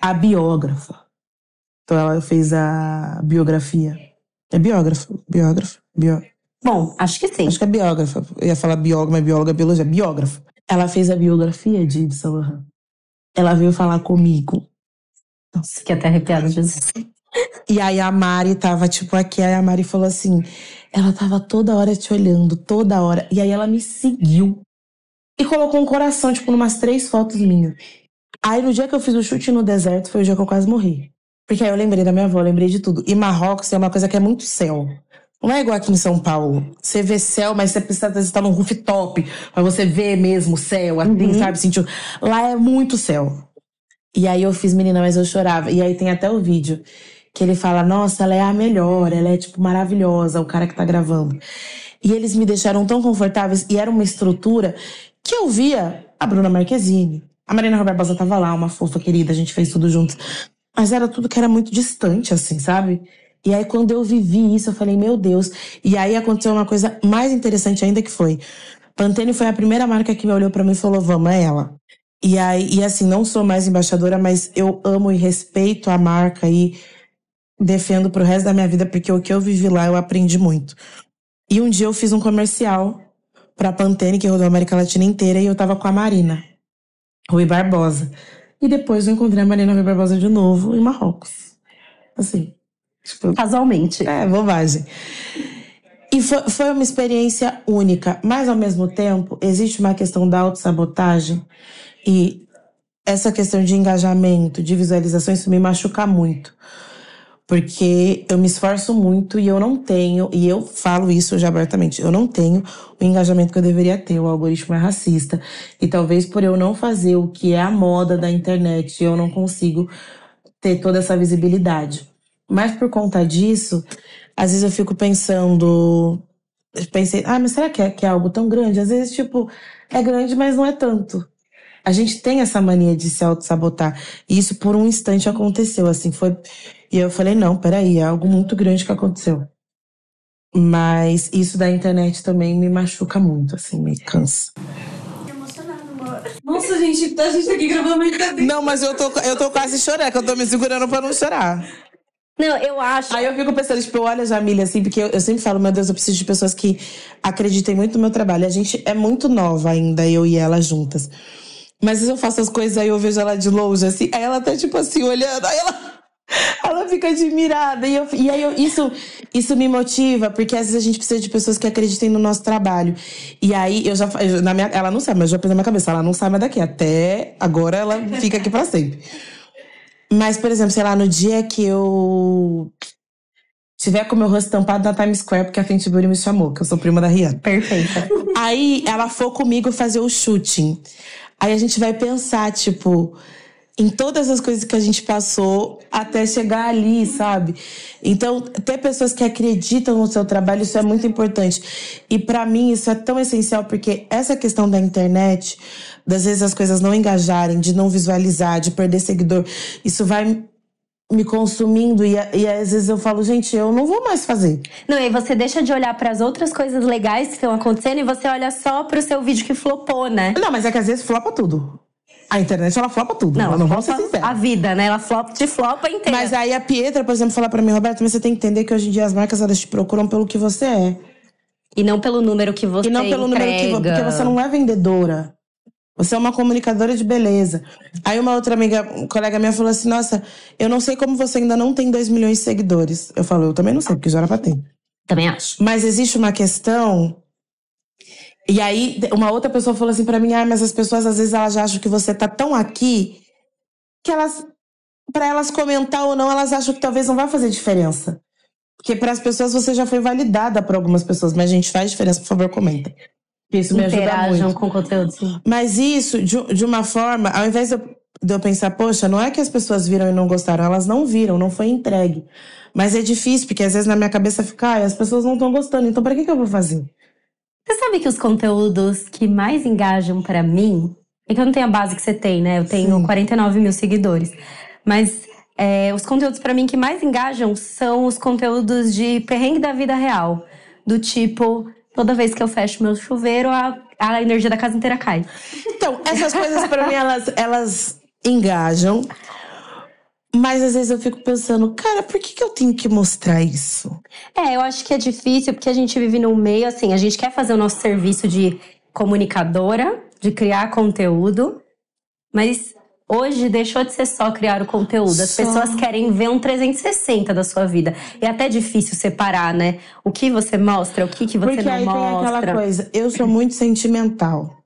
A biógrafa. Então ela fez a biografia. É biógrafa, biógrafa, bió. Bom, acho que sim. Acho que é biógrafa. Eu ia falar bióloga, mas bióloga, biologia. Biógrafa. Ela fez a biografia de Yves Saint Laurent. Ela veio falar comigo. Nossa, que até arrepiada, Jesus. E aí a Mari tava, tipo, aqui. Aí a Mari falou assim: ela tava toda hora te olhando, toda hora. E aí ela me seguiu. E colocou um coração, tipo, numas três fotos minhas. Aí no dia que eu fiz o chute no deserto, foi o dia que eu quase morri. Porque aí eu lembrei da minha avó, lembrei de tudo. E Marrocos é uma coisa que é muito céu. Não é igual aqui em São Paulo. Você vê céu, mas você precisa estar num rooftop pra você ver mesmo o céu, assim, uhum. sabe? Sentiu. Lá é muito céu. E aí eu fiz, menina, mas eu chorava. E aí tem até o vídeo que ele fala: Nossa, ela é a melhor, ela é, tipo, maravilhosa, o cara que tá gravando. E eles me deixaram tão confortáveis e era uma estrutura que eu via a Bruna Marquezine. A Marina Roberta tava lá, uma fofa querida, a gente fez tudo juntos. Mas era tudo que era muito distante, assim, sabe? E aí, quando eu vivi isso, eu falei, meu Deus. E aí aconteceu uma coisa mais interessante ainda que foi. Pantene foi a primeira marca que me olhou para mim e falou: vamos, é ela. E aí, e assim, não sou mais embaixadora, mas eu amo e respeito a marca e defendo pro resto da minha vida, porque o que eu vivi lá eu aprendi muito. E um dia eu fiz um comercial pra Pantene, que rodou a América Latina inteira, e eu tava com a Marina, Rui Barbosa. E depois eu encontrei a Marina Rui Barbosa de novo em Marrocos. Assim. Tipo, Casualmente. É, bobagem. E foi, foi uma experiência única, mas ao mesmo tempo existe uma questão da autossabotagem e essa questão de engajamento, de visualização, isso me machuca muito. Porque eu me esforço muito e eu não tenho, e eu falo isso já abertamente, eu não tenho o engajamento que eu deveria ter. O algoritmo é racista. E talvez por eu não fazer o que é a moda da internet, eu não consigo ter toda essa visibilidade. Mas por conta disso, às vezes eu fico pensando. Pensei, ah, mas será que é, que é algo tão grande? Às vezes, tipo, é grande, mas não é tanto. A gente tem essa mania de se auto-sabotar. E isso por um instante aconteceu, assim, foi. E eu falei, não, peraí, é algo muito grande que aconteceu. Mas isso da internet também me machuca muito, assim, me cansa. Nossa, gente, a gente tá aqui gravando uma Não, mas eu tô, eu tô quase chorando, que eu tô me segurando pra não chorar. Não, eu acho. Aí eu fico pensando, tipo, olha, Jamília, assim, porque eu, eu, sempre falo, meu Deus, eu preciso de pessoas que acreditem muito no meu trabalho. A gente é muito nova ainda, eu e ela juntas. Mas às vezes eu faço as coisas aí eu vejo ela de longe, assim, aí ela tá, tipo assim, olhando, aí ela. Ela fica admirada. E, eu, e aí eu, isso, isso me motiva, porque às vezes a gente precisa de pessoas que acreditem no nosso trabalho. E aí eu já. Eu, na minha, ela não sabe, mas eu já pensei na minha cabeça. Ela não sai mais daqui. Até agora ela fica aqui pra sempre. Mas, por exemplo, sei lá, no dia que eu tiver com meu rosto tampado na Times Square, porque a Fenty Beauty me chamou, que eu sou prima da Rihanna. Perfeita. Aí ela for comigo fazer o shooting. Aí a gente vai pensar, tipo, em todas as coisas que a gente passou até chegar ali, sabe? Então, ter pessoas que acreditam no seu trabalho, isso é muito importante. E para mim isso é tão essencial porque essa questão da internet, das vezes as coisas não engajarem, de não visualizar, de perder seguidor, isso vai me consumindo e, e às vezes eu falo, gente, eu não vou mais fazer. Não, e você deixa de olhar para as outras coisas legais que estão acontecendo e você olha só pro seu vídeo que flopou, né? Não, mas é que às vezes flopa tudo. A internet, ela flopa tudo. Não, não vamos ser sinceros. A vida, né? Ela flop, te flopa inteira. Mas aí a Pietra, por exemplo, fala para mim, Roberto, mas você tem que entender que hoje em dia as marcas, elas te procuram pelo que você é. E não pelo número que você E não pelo entrega. número que você... Porque você não é vendedora. Você é uma comunicadora de beleza. Aí uma outra amiga, um colega minha falou assim: Nossa, eu não sei como você ainda não tem 2 milhões de seguidores. Eu falo, eu também não sei, porque já era pra ter. Também acho. Mas existe uma questão. E aí, uma outra pessoa falou assim pra mim: Ah, mas as pessoas às vezes elas acham que você tá tão aqui que elas. Pra elas comentar ou não, elas acham que talvez não vai fazer diferença. Porque para as pessoas você já foi validada por algumas pessoas, mas a gente faz diferença, por favor, comenta. Isso me ajuda muito. com o conteúdo, sim. Mas isso, de, de uma forma, ao invés de eu, de eu pensar, poxa, não é que as pessoas viram e não gostaram, elas não viram, não foi entregue. Mas é difícil, porque às vezes na minha cabeça fica, ah, as pessoas não estão gostando, então pra que, que eu vou fazer? Você sabe que os conteúdos que mais engajam pra mim. É que eu não tenho a base que você tem, né? Eu tenho Sim. 49 mil seguidores. Mas é, os conteúdos pra mim que mais engajam são os conteúdos de perrengue da vida real. Do tipo, toda vez que eu fecho meu chuveiro, a, a energia da casa inteira cai. Então, essas coisas pra mim, elas, elas engajam. Mas às vezes eu fico pensando, cara, por que, que eu tenho que mostrar isso? É, eu acho que é difícil porque a gente vive num meio assim, a gente quer fazer o nosso serviço de comunicadora, de criar conteúdo, mas hoje deixou de ser só criar o conteúdo. As Só. pessoas querem ver um 360 da sua vida. É até difícil separar, né? O que você mostra, o que, que você Porque não aí tem mostra. aquela coisa, eu sou muito sentimental.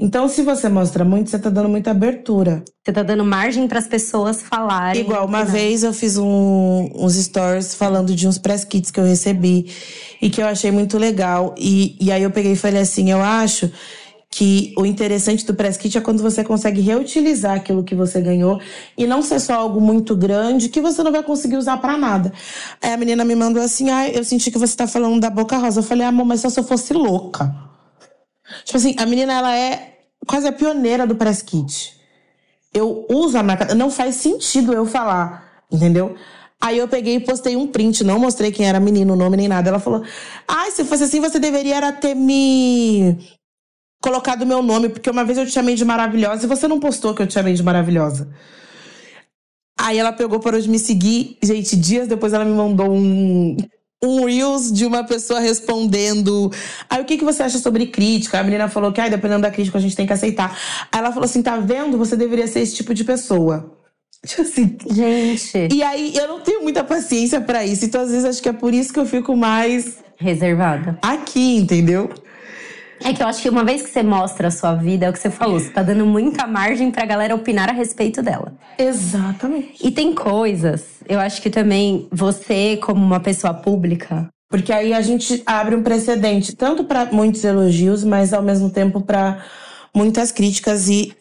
Então, se você mostra muito, você tá dando muita abertura. Você tá dando margem para as pessoas falarem. Igual, uma vez eu fiz um- uns stories falando de uns press kits que eu recebi e que eu achei muito legal. E, e aí eu peguei e falei assim: eu acho que o interessante do press kit é quando você consegue reutilizar aquilo que você ganhou e não ser só algo muito grande que você não vai conseguir usar pra nada. Aí a menina me mandou assim: ah, eu senti que você tá falando da Boca Rosa. Eu falei, amor, mas só se eu fosse louca. Tipo assim, a menina, ela é quase a pioneira do press kit eu uso a marca. Não faz sentido eu falar, entendeu? Aí eu peguei e postei um print, não mostrei quem era a menina, o nome nem nada. Ela falou: Ai, se fosse assim, você deveria era ter me colocado meu nome, porque uma vez eu te chamei de maravilhosa e você não postou que eu te chamei de maravilhosa. Aí ela pegou, parou de me seguir. Gente, dias depois ela me mandou um, um Reels de uma pessoa respondendo. Aí o que, que você acha sobre crítica? A menina falou que, ai, dependendo da crítica, a gente tem que aceitar. Aí ela falou assim: tá vendo? Você deveria ser esse tipo de pessoa. Tipo assim. Gente, E aí eu não tenho muita paciência pra isso. Então, às vezes, acho que é por isso que eu fico mais reservada. aqui, entendeu? É que eu acho que uma vez que você mostra a sua vida, é o que você falou, você tá dando muita margem pra galera opinar a respeito dela. Exatamente. E tem coisas, eu acho que também você, como uma pessoa pública, Porque aí a gente abre um precedente, tanto pra muitos elogios, mas ao mesmo tempo pra muitas críticas. E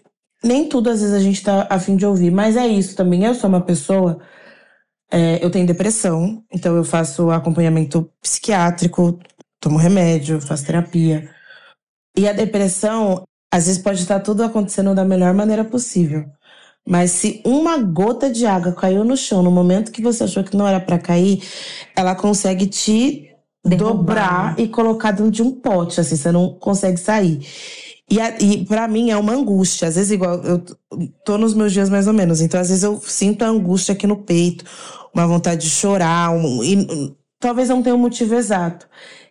nem tudo às vezes a gente tá afim de ouvir. Mas é isso também. Eu sou uma pessoa. é, eu tenho depressão, então eu faço acompanhamento psiquiátrico, tomo remédio, faço terapia. E a depressão, às vezes pode estar tudo acontecendo da melhor maneira possível. Mas se uma gota de água caiu no chão no momento que você achou que não era pra cair, ela consegue te Derrubar. dobrar e colocar dentro de um pote, assim, você não consegue sair. E, e para mim é uma angústia. Às vezes, igual, eu tô nos meus dias mais ou menos, então às vezes eu sinto a angústia aqui no peito, uma vontade de chorar, um, e, talvez não tenha um motivo exato.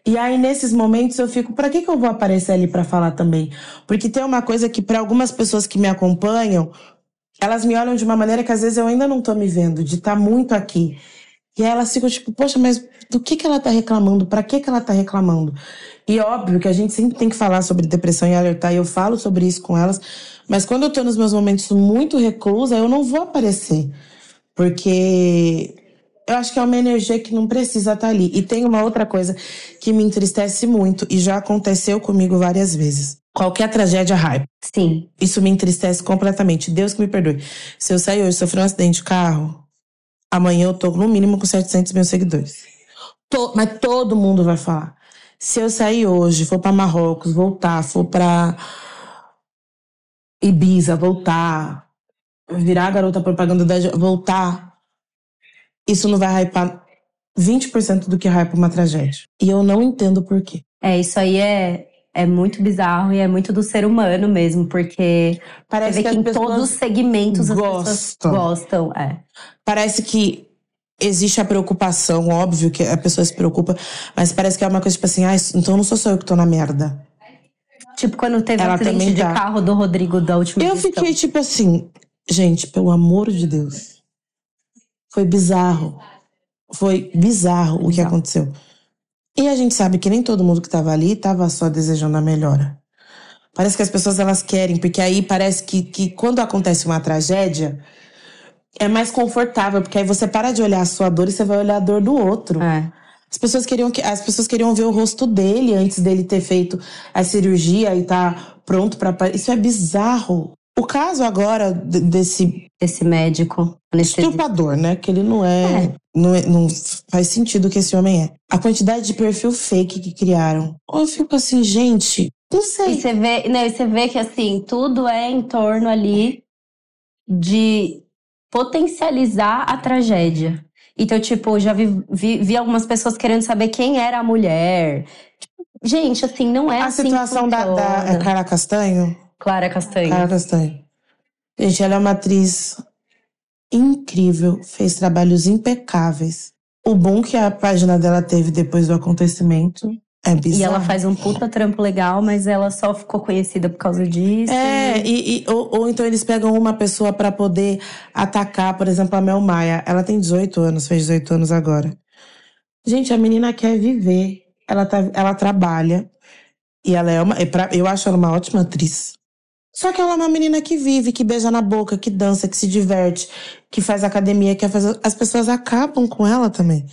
E aí, nesses momentos, eu fico, para que, que eu vou aparecer ali para falar também? Porque tem uma coisa que, para algumas pessoas que me acompanham, elas me olham de uma maneira que às vezes eu ainda não tô me vendo, de estar tá muito aqui. E aí elas ficam tipo, poxa, mas do que, que ela tá reclamando? Para que, que ela tá reclamando? E óbvio que a gente sempre tem que falar sobre depressão e alertar, e eu falo sobre isso com elas, mas quando eu tô nos meus momentos muito reclusa, eu não vou aparecer. Porque eu acho que é uma energia que não precisa estar tá ali. E tem uma outra coisa que me entristece muito, e já aconteceu comigo várias vezes. Qualquer tragédia hype. Sim. Isso me entristece completamente. Deus que me perdoe. Se eu sair hoje e sofrer um acidente de carro, amanhã eu tô no mínimo com 700 mil seguidores. Tô, mas todo mundo vai falar. Se eu sair hoje, for para Marrocos, voltar, for para Ibiza, voltar, virar a garota propaganda da voltar, isso não vai hypar 20% do que hypa uma tragédia. E eu não entendo por quê. É, isso aí é, é muito bizarro e é muito do ser humano mesmo, porque parece que, que em todos os segmentos gostam. as pessoas gostam. É. Parece que existe a preocupação, óbvio que a pessoa se preocupa, mas parece que é uma coisa tipo assim, ah, então não sou só eu que tô na merda. Tipo quando teve o um acidente de carro do Rodrigo da última Eu fiquei tipo assim, gente, pelo amor de Deus. Foi bizarro. Foi bizarro o que aconteceu. E a gente sabe que nem todo mundo que estava ali estava só desejando a melhora. Parece que as pessoas elas querem, porque aí parece que, que quando acontece uma tragédia, é mais confortável, porque aí você para de olhar a sua dor e você vai olhar a dor do outro. É. As pessoas queriam as pessoas queriam ver o rosto dele antes dele ter feito a cirurgia e tá pronto para isso é bizarro. O caso agora desse esse médico estuprador, né, que ele não é, é. Não, é, não faz sentido que esse homem é. A quantidade de perfil fake que criaram. Eu fico assim, gente, não sei. E você vê, não, você vê que assim, tudo é em torno ali de potencializar a tragédia. Então, tipo, já vi, vi, vi algumas pessoas querendo saber quem era a mulher. Tipo, gente, assim, não é a assim. A situação da, da é Clara Castanho? Clara Castanho. Clara Castanho. Gente, ela é uma atriz incrível, fez trabalhos impecáveis. O bom que a página dela teve depois do acontecimento é bizarro. E ela faz um puta trampo legal, mas ela só ficou conhecida por causa disso. É, e, e ou, ou, então eles pegam uma pessoa para poder atacar, por exemplo, a Mel Maia. Ela tem 18 anos, fez 18 anos agora. Gente, a menina quer viver. Ela, tá, ela trabalha. E ela é uma. Eu acho ela uma ótima atriz. Só que ela é uma menina que vive, que beija na boca, que dança, que se diverte, que faz academia, que faz... as pessoas acabam com ela também.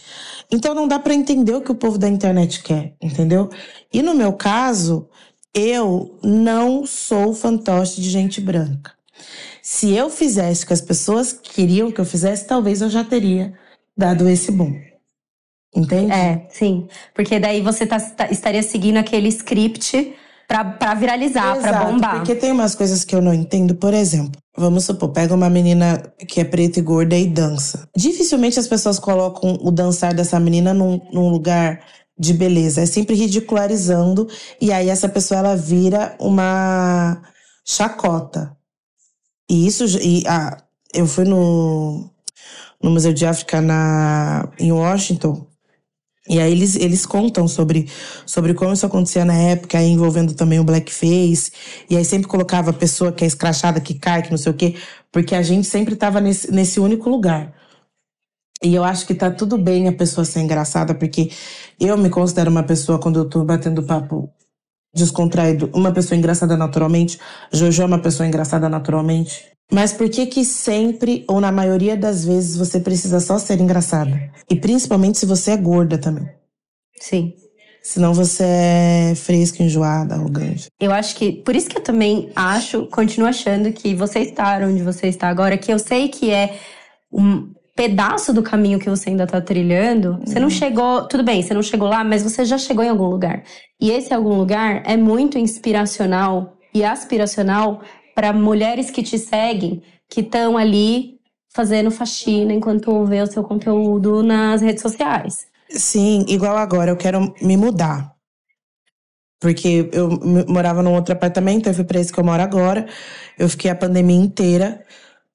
Então não dá para entender o que o povo da internet quer, entendeu? E no meu caso, eu não sou fantoche de gente branca. Se eu fizesse o que as pessoas queriam que eu fizesse, talvez eu já teria dado esse boom. Entende? É, sim. Porque daí você tá, tá estaria seguindo aquele script para viralizar, para bombar. Porque tem umas coisas que eu não entendo, por exemplo. Vamos supor, pega uma menina que é preta e gorda e dança. Dificilmente as pessoas colocam o dançar dessa menina num, num lugar de beleza. É sempre ridicularizando. E aí essa pessoa ela vira uma chacota. E isso. E, ah, eu fui no, no Museu de África na, em Washington. E aí eles, eles contam sobre, sobre como isso acontecia na época, aí envolvendo também o blackface. E aí sempre colocava a pessoa que é escrachada, que cai, que não sei o quê. Porque a gente sempre tava nesse, nesse único lugar. E eu acho que tá tudo bem a pessoa ser engraçada, porque eu me considero uma pessoa, quando eu tô batendo papo descontraído, uma pessoa engraçada naturalmente. Jojo é uma pessoa engraçada naturalmente. Mas por que que sempre, ou na maioria das vezes, você precisa só ser engraçada? E principalmente se você é gorda também. Sim. Senão você é fresca, enjoada, arrogante. Eu acho que. Por isso que eu também acho, continuo achando que você estar onde você está agora, que eu sei que é um pedaço do caminho que você ainda está trilhando. Você não uhum. chegou. Tudo bem, você não chegou lá, mas você já chegou em algum lugar. E esse algum lugar é muito inspiracional e aspiracional para mulheres que te seguem, que estão ali fazendo faxina enquanto vê o seu conteúdo nas redes sociais. Sim, igual agora, eu quero me mudar. Porque eu morava num outro apartamento, eu fui pra esse que eu moro agora. Eu fiquei a pandemia inteira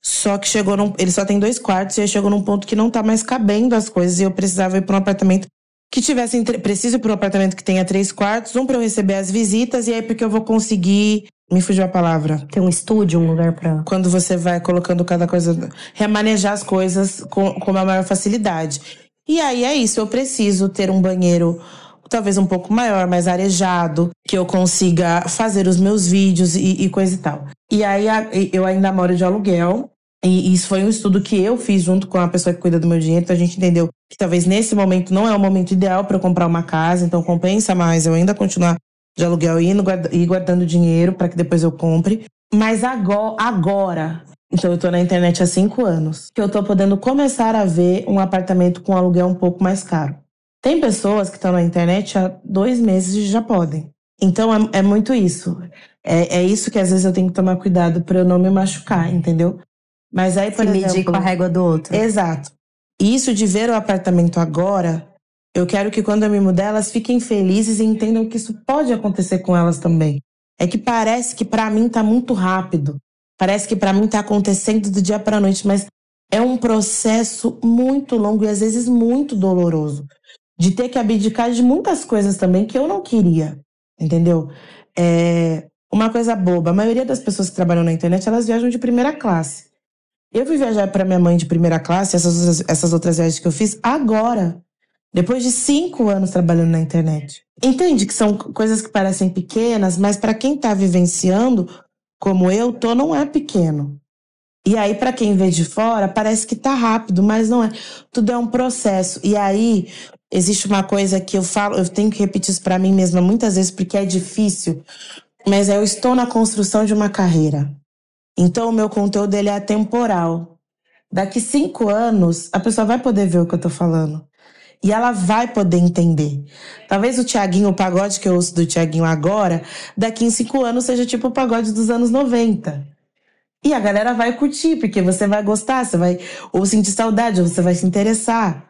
Só que chegou num. Ele só tem dois quartos e aí chegou num ponto que não tá mais cabendo as coisas e eu precisava ir pra um apartamento que tivesse. Preciso ir pra um apartamento que tenha três quartos, um pra eu receber as visitas e aí porque eu vou conseguir. Me fugiu a palavra. Tem um estúdio, um lugar pra. Quando você vai colocando cada coisa. Remanejar as coisas com, com uma maior facilidade. E aí é isso, eu preciso ter um banheiro talvez um pouco maior, mais arejado, que eu consiga fazer os meus vídeos e, e coisa e tal. E aí eu ainda moro de aluguel. E isso foi um estudo que eu fiz junto com a pessoa que cuida do meu dinheiro. Então a gente entendeu que talvez nesse momento não é o momento ideal para eu comprar uma casa. Então compensa mais eu ainda continuar de aluguel e ir guardando dinheiro para que depois eu compre. Mas agora, agora, então eu tô na internet há cinco anos, que eu tô podendo começar a ver um apartamento com aluguel um pouco mais caro. Tem pessoas que estão na internet há dois meses e já podem. Então é, é muito isso. É, é, isso que às vezes eu tenho que tomar cuidado para eu não me machucar, entendeu? Mas aí, por Se exemplo, medir com a régua do outro. Exato. E isso de ver o apartamento agora, eu quero que quando eu me mudar, elas fiquem felizes e entendam que isso pode acontecer com elas também. É que parece que para mim tá muito rápido. Parece que para mim tá acontecendo do dia para noite, mas é um processo muito longo e às vezes muito doloroso de ter que abdicar de muitas coisas também que eu não queria, entendeu? É uma coisa boba. A maioria das pessoas que trabalham na internet, elas viajam de primeira classe. Eu fui viajar para minha mãe de primeira classe, essas, essas outras viagens que eu fiz, agora. Depois de cinco anos trabalhando na internet. Entende que são coisas que parecem pequenas, mas para quem está vivenciando, como eu tô, não é pequeno. E aí, para quem vê de fora, parece que tá rápido, mas não é. Tudo é um processo. E aí, existe uma coisa que eu falo, eu tenho que repetir isso para mim mesma muitas vezes porque é difícil, mas eu estou na construção de uma carreira. Então o meu conteúdo ele é atemporal. Daqui cinco anos a pessoa vai poder ver o que eu tô falando. E ela vai poder entender. Talvez o Tiaguinho, o pagode que eu ouço do Tiaguinho agora, daqui em cinco anos seja tipo o pagode dos anos 90. E a galera vai curtir, porque você vai gostar, você vai ou sentir saudade, ou você vai se interessar.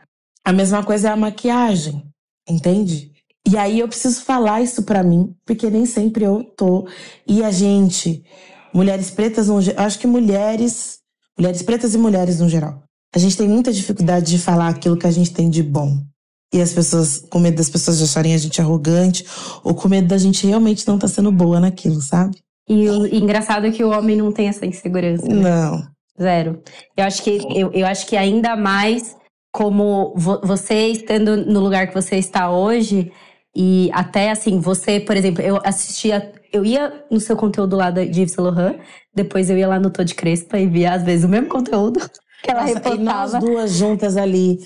A mesma coisa é a maquiagem, entende? E aí eu preciso falar isso para mim, porque nem sempre eu tô. E a gente, mulheres pretas, no, acho que mulheres, mulheres pretas e mulheres no geral, a gente tem muita dificuldade de falar aquilo que a gente tem de bom. E as pessoas, com medo das pessoas acharem a gente arrogante, ou com medo da gente realmente não tá sendo boa naquilo, sabe? E o e engraçado é que o homem não tem essa insegurança. Né? Não. Zero. Eu acho que, eu, eu acho que ainda mais como vo você estando no lugar que você está hoje, e até assim, você, por exemplo, eu assistia, eu ia no seu conteúdo lá de Yves Saint Laurent, depois eu ia lá no Tô de Crespa e via às vezes o mesmo conteúdo que ela Nossa, reportava. E nós duas juntas ali.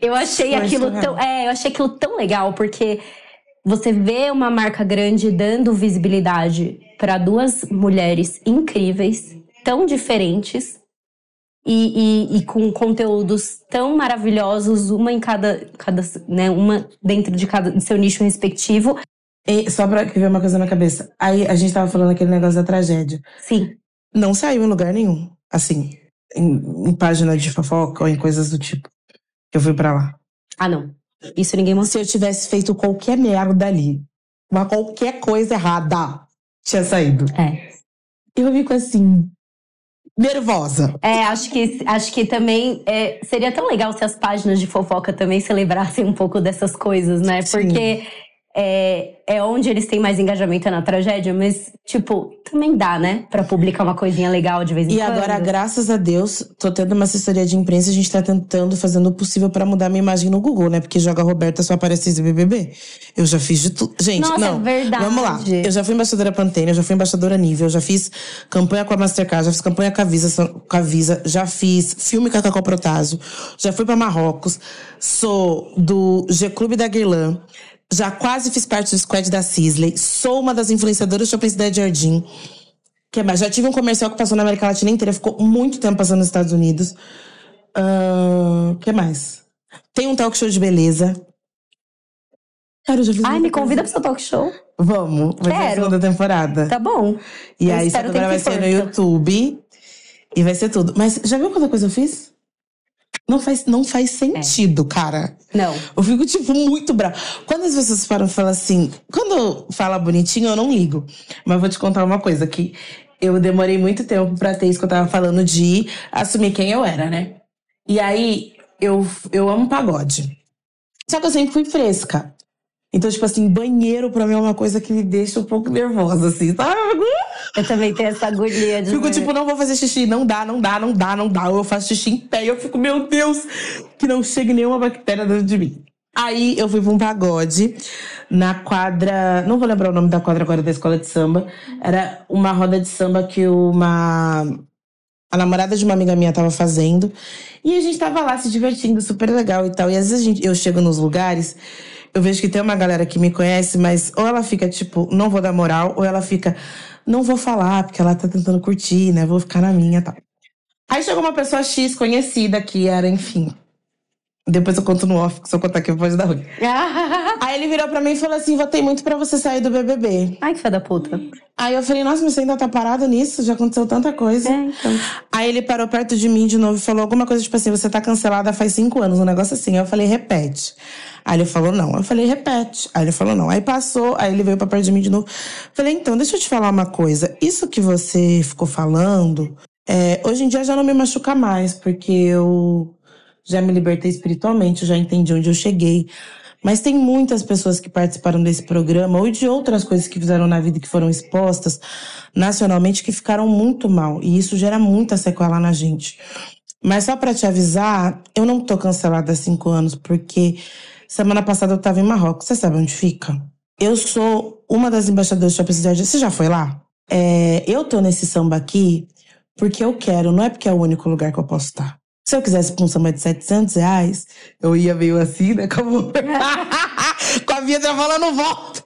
Eu achei Foi aquilo tão, é, eu achei aquilo tão legal porque você vê uma marca grande dando visibilidade para duas mulheres incríveis, tão diferentes, e, e, e, com conteúdos tão maravilhosos, uma em cada, cada né, uma dentro de cada de seu nicho respectivo. E só pra ver uma coisa na cabeça. Aí a gente tava falando aquele negócio da tragédia. Sim. Não saiu em lugar nenhum. Assim, em, em página de fofoca ou em coisas do tipo. Eu fui para lá. Ah, não. Isso ninguém mostrou. Se eu tivesse feito qualquer merda ali, uma qualquer coisa errada, tinha saído. É. Eu fico assim, nervosa. É, acho que, acho que também é, seria tão legal se as páginas de fofoca também celebrassem um pouco dessas coisas, né? Porque Sim é, é onde eles têm mais engajamento é na tragédia, mas, tipo, também dá, né? Pra publicar uma coisinha legal de vez em e quando. E agora, graças a Deus, tô tendo uma assessoria de imprensa, a gente tá tentando, fazendo o possível para mudar minha imagem no Google, né? Porque joga Roberta só aparece esse BBB. Eu já fiz de tudo. Gente, Nossa, não. É verdade. Vamos lá. Eu já fui embaixadora Pantene, eu já fui embaixadora Nível, eu já fiz campanha com a Mastercard, já fiz campanha com a Visa, com a Visa já fiz filme com a Cacau Protásio, já fui para Marrocos, sou do G-Clube da Guirlã. Já quase fiz parte do squad da Sisley. Sou uma das influenciadoras do Shopping Cidade Jardim. que mais? Já tive um comercial que passou na América Latina inteira. Ficou muito tempo passando nos Estados Unidos. O uh, que mais? Tem um talk show de beleza. Cara, eu já fiz Ai, me convida pro seu talk show. Vamos, vai Quero. ser a segunda temporada. Tá bom. E eu aí, agora vai ser no YouTube. E vai ser tudo. Mas já viu quanta coisa eu fiz? Não faz, não faz sentido, é. cara. Não. Eu fico, tipo, muito brava. Quando as pessoas falam, falam assim. Quando fala bonitinho, eu não ligo. Mas vou te contar uma coisa: que eu demorei muito tempo pra ter isso que eu tava falando de assumir quem eu era, né? E aí, eu, eu amo pagode. Só que eu sempre fui fresca. Então, tipo assim, banheiro pra mim é uma coisa que me deixa um pouco nervosa, assim, sabe? Eu também tenho essa agonia de. Fico tipo, não vou fazer xixi, não dá, não dá, não dá, não dá. Ou eu faço xixi em pé e eu fico, meu Deus, que não chegue nenhuma bactéria dentro de mim. Aí eu fui pra um pagode na quadra. Não vou lembrar o nome da quadra agora da escola de samba. Era uma roda de samba que uma. A namorada de uma amiga minha tava fazendo. E a gente tava lá se divertindo, super legal e tal. E às vezes gente, eu chego nos lugares, eu vejo que tem uma galera que me conhece, mas ou ela fica tipo, não vou dar moral, ou ela fica, não vou falar, porque ela tá tentando curtir, né? Vou ficar na minha tal. Aí chegou uma pessoa X conhecida que era, enfim. Depois eu conto no off, que se eu contar aqui eu vou dar ruim. Aí ele virou pra mim e falou assim: votei muito pra você sair do BBB. Ai, que filha da puta. Aí eu falei: nossa, mas você ainda tá parado nisso? Já aconteceu tanta coisa. É, então. Aí ele parou perto de mim de novo e falou alguma coisa tipo assim: você tá cancelada faz cinco anos, um negócio assim. Aí eu falei: repete. Aí ele falou: não. Eu falei: repete. Aí ele falou: não. Aí passou, aí ele veio pra perto de mim de novo. Falei: então, deixa eu te falar uma coisa. Isso que você ficou falando, é, hoje em dia já não me machuca mais, porque eu já me libertei espiritualmente, já entendi onde eu cheguei. Mas tem muitas pessoas que participaram desse programa ou de outras coisas que fizeram na vida que foram expostas nacionalmente que ficaram muito mal. E isso gera muita sequela na gente. Mas só pra te avisar, eu não tô cancelada há cinco anos, porque semana passada eu tava em Marrocos. Você sabe onde fica? Eu sou uma das embaixadoras do Shopping Cidade. Você já foi lá? É, eu tô nesse samba aqui porque eu quero, não é porque é o único lugar que eu posso estar. Se eu quisesse pra um samba de 700 reais, eu ia meio assim, né? Como... Com a vida falando volta.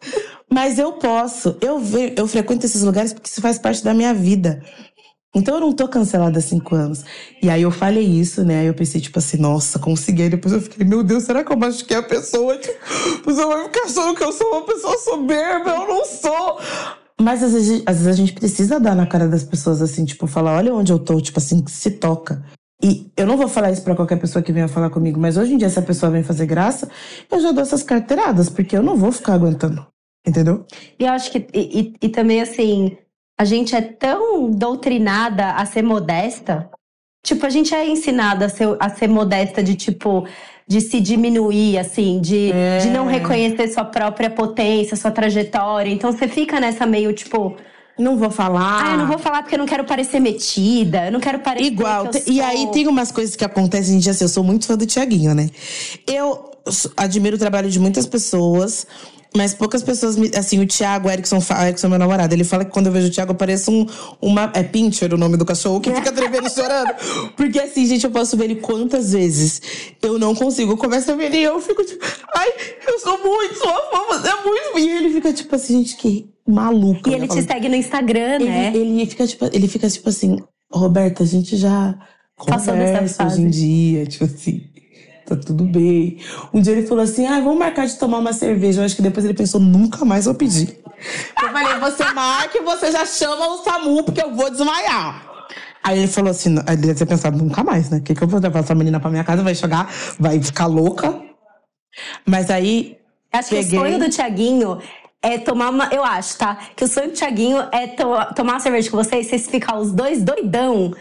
Mas eu posso. Eu, ve... eu frequento esses lugares porque isso faz parte da minha vida. Então eu não tô cancelada há cinco anos. E aí eu falei isso, né? Aí eu pensei, tipo assim, nossa, consegui. Aí depois eu fiquei, meu Deus, será que eu machuquei a pessoa? Tipo, você vai ficar achando que eu sou uma pessoa soberba, eu não sou. Mas às vezes, às vezes a gente precisa dar na cara das pessoas assim, tipo, falar, olha onde eu tô, tipo assim, se toca. E eu não vou falar isso pra qualquer pessoa que venha falar comigo, mas hoje em dia, se a pessoa vem fazer graça, eu já dou essas carteiradas, porque eu não vou ficar aguentando. Entendeu? E eu acho que. E, e, e também, assim, a gente é tão doutrinada a ser modesta. Tipo, a gente é ensinada a ser, a ser modesta de tipo. De se diminuir, assim, de, É. de não reconhecer sua própria potência, sua trajetória. Então você fica nessa meio, tipo, Não vou falar. ah, eu não vou falar porque eu não quero parecer metida, eu não quero parecer. Igual. que E sou- aí tem umas coisas que acontecem, gente, assim, eu sou muito fã do Tiaguinho, né? Eu admiro o trabalho de muitas pessoas, mas poucas pessoas me. Assim, o Thiago Erickson, Erickson, meu namorado, ele fala que quando eu vejo o Thiago, eu pareço um, uma. É Pincher o nome do cachorro, que fica tremendo e chorando. Porque assim, gente, eu posso ver ele quantas vezes eu não consigo. Eu começo a ver ele e eu fico tipo, ai, eu sou muito sua fã, você é muito. E ele fica tipo assim, gente, que maluca. E né? ele te segue no Instagram, ele, né? ele fica tipo, ele fica tipo assim, Roberta, a gente já Passou conversa hoje em dia, tipo assim, tá tudo bem. Um dia ele falou assim, ah, vamos marcar de tomar uma cerveja. Eu acho que depois ele pensou, nunca mais vou pedir. Eu falei, você marca e você já chama o SAMU, porque eu vou desmaiar. Aí ele falou assim, ele deve ter pensado, nunca mais, né? O que, que eu vou levar essa menina pra minha casa? Vai chegar, vai ficar louca. Mas aí, Acho que Peguei. o sonho do Tiaguinho é tomar uma. Eu acho, tá? Que o sonho do Tiaguinho é to- tomar uma cerveja com vocês, vocês ficar os dois doidão.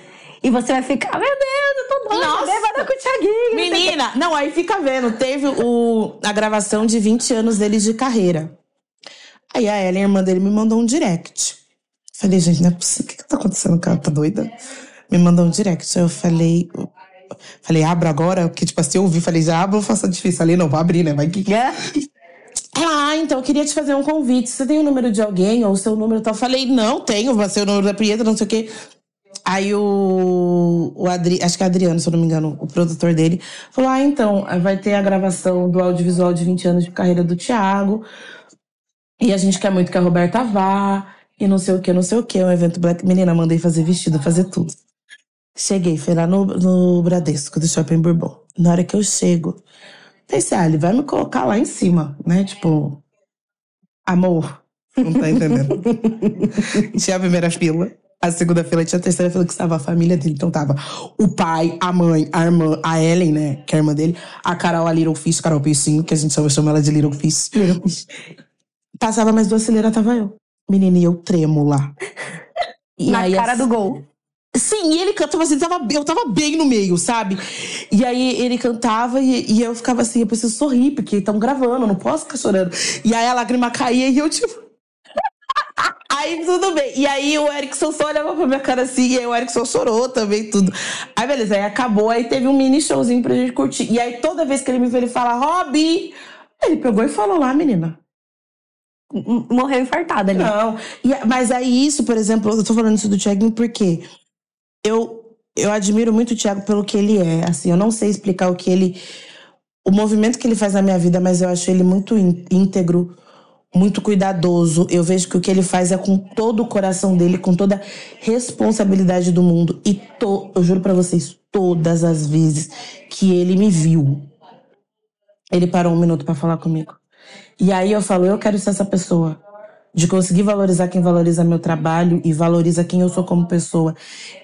E você vai ficar, meu Deus, eu tô doida, Nossa. bêbada com o Tiaguinho. não sei o quê." Menina, não, aí fica vendo. Teve o, a gravação de 20 anos dele de carreira. Aí a Ellen, a irmã dele, me mandou um direct. Falei, gente, não é possível. O que, que tá acontecendo? Que ela tá doida? Me mandou um direct. Aí eu falei. Falei, abro agora? Porque, tipo assim, eu ouvi, falei, já abro faça difícil. Falei, não, vou abrir, né? Vai que. É. Ah, então eu queria te fazer um convite. Você tem o número de alguém ou o seu número e tal? Eu falei, não, tenho, vai ser o número da Prieta, não sei o quê. Aí o, o Adri, acho que é Adriano, se eu não me engano, o produtor dele, falou: Ah, então, vai ter a gravação do audiovisual de 20 anos de carreira do Thiago. E a gente quer muito que a Roberta vá, e não sei o que, não sei o que. Um evento Black. Menina, mandei fazer vestido, fazer tudo. Cheguei, fui lá no, no Bradesco do Shopping Bourbon. Na hora que eu chego, pensei, ah, ele vai me colocar lá em cima, né? Tipo, amor. Não tá entendendo. tinha a primeira fila, a segunda fila tinha a terceira fila que estava a família dele. Então tava o pai, a mãe, a irmã, a Ellen, né? Que é a irmã dele, a Carol, a Little Fish, Carol Peixinho, que a gente chama, chama ela de Little Fish. Passava mais duas fileiras, tava eu. Menina, e eu tremo lá. E Na aí, cara do gol. Sim, e ele cantava assim, tava, eu tava bem no meio, sabe? E aí ele cantava e, e eu ficava assim, eu preciso sorrir, porque estão gravando, eu não posso ficar chorando. E aí a lágrima caía e eu, tipo. Aí tudo bem. E aí o Erickson só olhava pra minha cara assim, e aí o Erickson chorou também, tudo. Aí beleza, aí acabou, aí teve um mini showzinho pra gente curtir. E aí toda vez que ele me vê, ele fala, Rob! Ele pegou e falou lá, menina. Morreu infartada ali. Não. E, mas aí isso, por exemplo, eu tô falando isso do Thiaguinho porque eu, eu admiro muito o Thiago pelo que ele é. Assim, eu não sei explicar o que ele. O movimento que ele faz na minha vida, mas eu acho ele muito íntegro, muito cuidadoso. Eu vejo que o que ele faz é com todo o coração dele, com toda a responsabilidade do mundo. E to, eu juro para vocês, todas as vezes que ele me viu, ele parou um minuto para falar comigo. E aí eu falo, eu quero ser essa pessoa de conseguir valorizar quem valoriza meu trabalho e valoriza quem eu sou como pessoa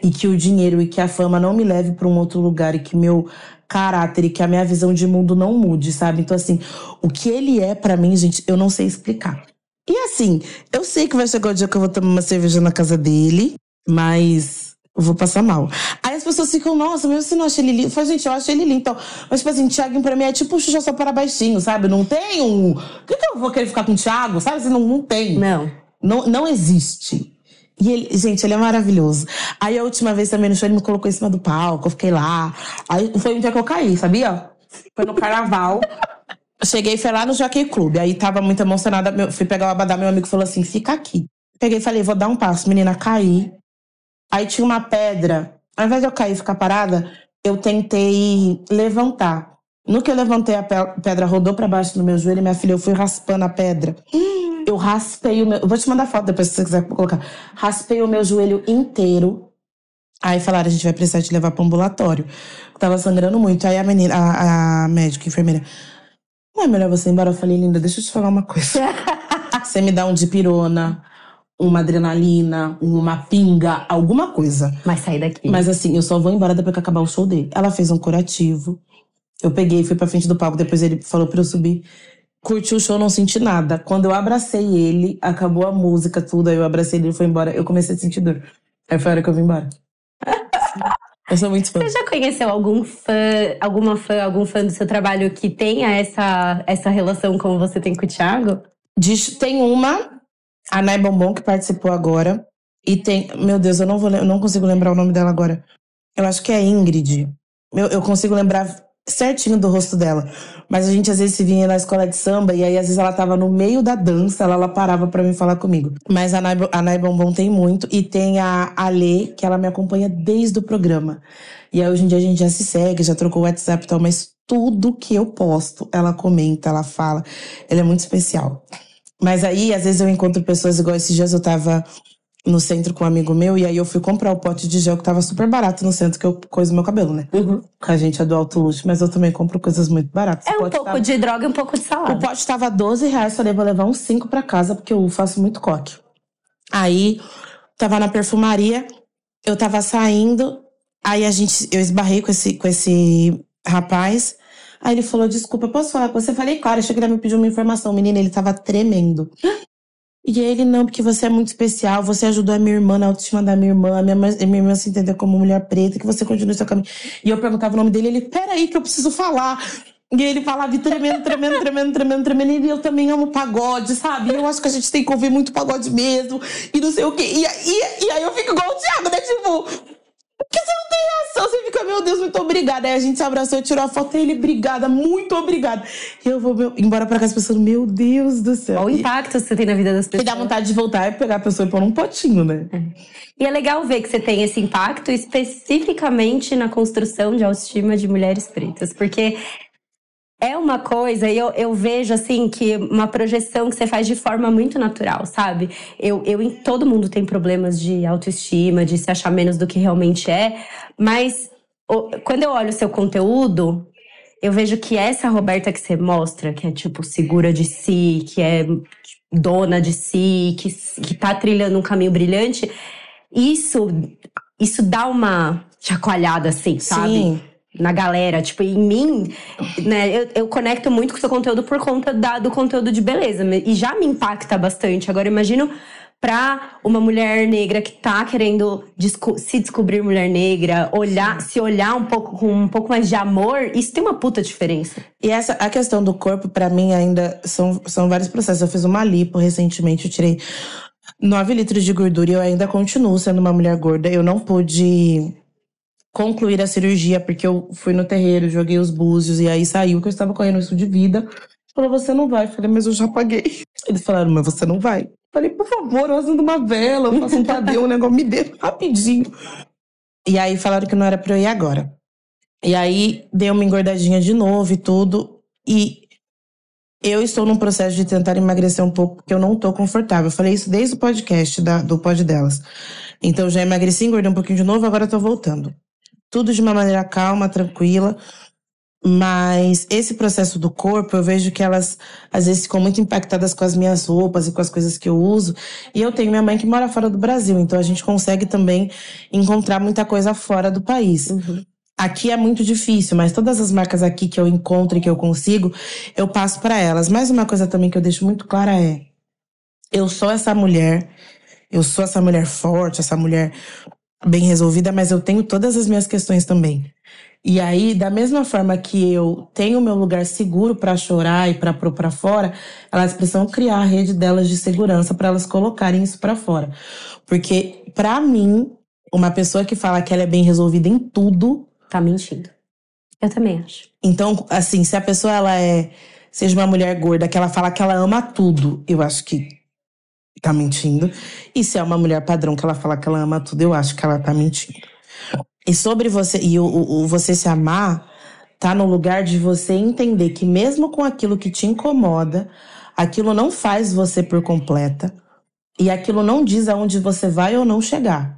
e que o dinheiro e que a fama não me leve para um outro lugar e que meu caráter e que a minha visão de mundo não mude, sabe? Então assim, o que ele é para mim, gente, eu não sei explicar. E assim, eu sei que vai chegar o dia que eu vou tomar uma cerveja na casa dele, mas vou passar mal. Aí as pessoas ficam, nossa, mas você não acha ele lindo? Eu falo, gente, eu acho ele lindo. Então, mas, tipo assim, Thiago pra mim é tipo um Xuxa só para baixinho, sabe? Não tem um. Por que, que eu vou querer ficar com o Thiago? Sabe? Assim, não, não tem. Não. Não, não existe. E ele, gente, ele é maravilhoso. Aí a última vez também no show ele me colocou em cima do palco, eu fiquei lá. Aí foi um dia que eu caí, sabia? Foi no carnaval. Cheguei, foi lá no Jockey Club. Aí tava muito emocionada. Meu, fui pegar o abadá, meu amigo falou assim: fica aqui. Peguei e falei, vou dar um passo. Menina, caí. Aí tinha uma pedra. Ao invés de eu cair e ficar parada, eu tentei levantar. No que eu levantei, a pedra rodou para baixo do meu joelho, minha filha, eu fui raspando a pedra. Hum. Eu raspei o meu. Eu vou te mandar foto depois se você quiser colocar. Raspei o meu joelho inteiro. Aí falaram, a gente vai precisar te levar para ambulatório. tava sangrando muito. Aí a menina, a, a médica, a enfermeira, não é melhor você ir embora? Eu falei, linda, deixa eu te falar uma coisa. você me dá um dipirona, uma adrenalina, uma pinga, alguma coisa. Mas sair daqui. Mas assim, eu só vou embora depois que acabar o show dele. Ela fez um curativo. Eu peguei, fui pra frente do palco, depois ele falou pra eu subir. Curti o show, não senti nada. Quando eu abracei ele, acabou a música, tudo, aí eu abracei ele e foi embora. Eu comecei a sentir dor. Aí foi a hora que eu vim embora. Eu sou muito fã. Você já conheceu algum fã, alguma fã, algum fã do seu trabalho que tenha essa, essa relação como você tem com o Thiago? tem uma a Bombom, que participou agora. E tem. Meu Deus, eu não, vou, eu não consigo lembrar o nome dela agora. Eu acho que é Ingrid. Eu, eu consigo lembrar certinho do rosto dela. Mas a gente às vezes se vinha na escola de samba e aí às vezes ela tava no meio da dança, ela, ela parava para me falar comigo. Mas a Nai, a Bombom tem muito. E tem a Ale, que ela me acompanha desde o programa. E aí hoje em dia a gente já se segue, já trocou o WhatsApp e tal, mas tudo que eu posto, ela comenta, ela fala. Ela é muito especial. Mas aí, às vezes, eu encontro pessoas igual esses dias eu tava no centro com um amigo meu, e aí eu fui comprar o pote de gel que tava super barato no centro, que eu coiso meu cabelo, né? Uhum. A gente é do alto luxo, mas eu também compro coisas muito baratas. É um pouco tava... de droga e um pouco de salada. O pote tava 12 reais, falei, vou levar uns 5 pra casa, porque eu faço muito coque. Aí, tava na perfumaria, eu tava saindo, aí a gente, eu esbarrei com esse, com esse rapaz, Aí ele falou: Desculpa, posso falar com você? Eu falei: Claro, achei que ele me pediu uma informação. Menina, ele tava tremendo. E ele, não, porque você é muito especial, você ajudou a minha irmã na autoestima da minha irmã, a minha, mãe, a minha irmã se entendeu como mulher preta, que você continue seu caminho. E eu perguntava o nome dele, ele, peraí, que eu preciso falar. E ele falava tremendo, tremendo, tremendo, tremendo, tremendo. E eu também amo pagode, sabe? Eu acho que a gente tem que ouvir muito pagode mesmo. E não sei o quê. E, e, e aí eu fico igual o Thiago, né? Tipo, porque você não tem reação, você fica, meu Deus, muito obrigada. Aí a gente se abraçou, tirou a foto e ele, obrigada, muito obrigada. E eu vou meu, embora pra casa pensando, meu Deus do céu. Olha o impacto que você tem na vida das pessoas. E dá vontade de voltar e pegar a pessoa e pôr num potinho, né? É. E é legal ver que você tem esse impacto especificamente na construção de autoestima de mulheres pretas, porque é uma coisa, e eu, eu vejo assim que uma projeção que você faz de forma muito natural, sabe? Eu, eu todo mundo tem problemas de autoestima, de se achar menos do que realmente é, mas quando eu olho o seu conteúdo, eu vejo que essa Roberta que você mostra, que é tipo segura de si, que é dona de si, que, que tá trilhando um caminho brilhante, isso, isso dá uma chacoalhada assim, sabe? Sim na galera, tipo, em mim, né, eu, eu conecto muito com o seu conteúdo por conta da, do conteúdo de beleza. E já me impacta bastante. Agora, imagino para uma mulher negra que tá querendo desco se descobrir mulher negra, olhar, se olhar um pouco com um pouco mais de amor, isso tem uma puta diferença. E essa a questão do corpo para mim ainda são, são vários processos. Eu fiz uma lipo recentemente, eu tirei 9 litros de gordura e eu ainda continuo sendo uma mulher gorda. Eu não pude concluir a cirurgia porque eu fui no terreiro, joguei os búzios e aí saiu que eu estava correndo isso de vida. Falou, você não vai. Eu falei, mas eu já paguei. Eles falaram, mas você não vai. Falei, por favor, eu acendo uma vela, eu faço um tadeu, um negócio, me dê rapidinho. E aí falaram que não era pra eu ir agora. E aí dei uma engordadinha de novo e tudo. E eu estou num processo de tentar emagrecer um pouco, porque eu não tô confortável. Eu falei isso desde o podcast da, do pod delas. Então já emagreci, engordei um pouquinho de novo, agora tô voltando. Tudo de uma maneira calma, tranquila. Mas esse processo do corpo, eu vejo que elas às vezes ficam muito impactadas com as minhas roupas e com as coisas que eu uso. E eu tenho minha mãe que mora fora do Brasil, então a gente consegue também encontrar muita coisa fora do país. Uhum. Aqui é muito difícil, mas todas as marcas aqui que eu encontro e que eu consigo, eu passo para elas. Mais uma coisa também que eu deixo muito clara é: eu sou essa mulher, eu sou essa mulher forte, essa mulher bem resolvida, mas eu tenho todas as minhas questões também. E aí, da mesma forma que eu tenho meu lugar seguro para chorar e para pôr para fora, elas precisam criar a rede delas de segurança para elas colocarem isso para fora. Porque para mim, uma pessoa que fala que ela é bem resolvida em tudo, tá mentindo. Eu também acho. Então, assim, se a pessoa ela é seja uma mulher gorda que ela fala que ela ama tudo, eu acho que tá mentindo. E se é uma mulher padrão que ela fala que ela ama tudo, eu acho que ela tá mentindo. E sobre você e o, o, você se amar tá no lugar de você entender que mesmo com aquilo que te incomoda, aquilo não faz você por completa e aquilo não diz aonde você vai ou não chegar.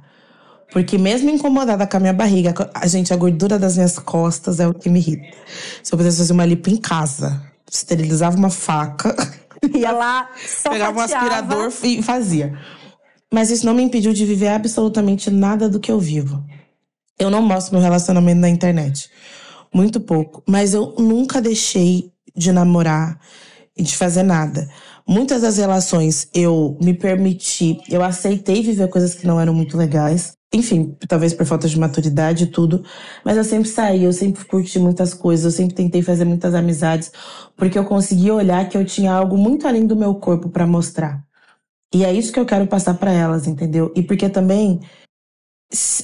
Porque mesmo incomodada com a minha barriga, a gente, a gordura das minhas costas é o que me irrita. Se eu pudesse fazer uma lipo em casa, esterilizava uma faca, ia lá, só pegava fatiava. um aspirador e fazia. Mas isso não me impediu de viver absolutamente nada do que eu vivo. Eu não mostro meu relacionamento na internet. Muito pouco. Mas eu nunca deixei de namorar e de fazer nada. Muitas das relações eu me permiti, eu aceitei viver coisas que não eram muito legais. Enfim, talvez por falta de maturidade e tudo. Mas eu sempre saí, eu sempre curti muitas coisas, eu sempre tentei fazer muitas amizades, porque eu consegui olhar que eu tinha algo muito além do meu corpo para mostrar. E é isso que eu quero passar para elas, entendeu? E porque também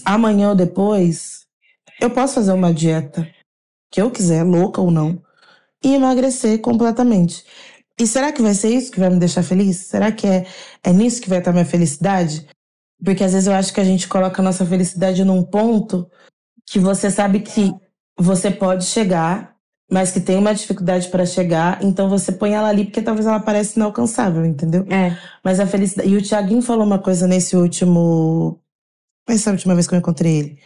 amanhã ou depois, eu posso fazer uma dieta que eu quiser, louca ou não, e emagrecer completamente. E será que vai ser isso que vai me deixar feliz? Será que é, é nisso que vai estar minha felicidade? Porque às vezes eu acho que a gente coloca a nossa felicidade num ponto que você sabe que você pode chegar, mas que tem uma dificuldade para chegar, então você põe ela ali porque talvez ela pareça inalcançável, entendeu? É. Mas a felicidade. E o Tiaguinho falou uma coisa nesse último mas sabe a última vez que eu encontrei ele?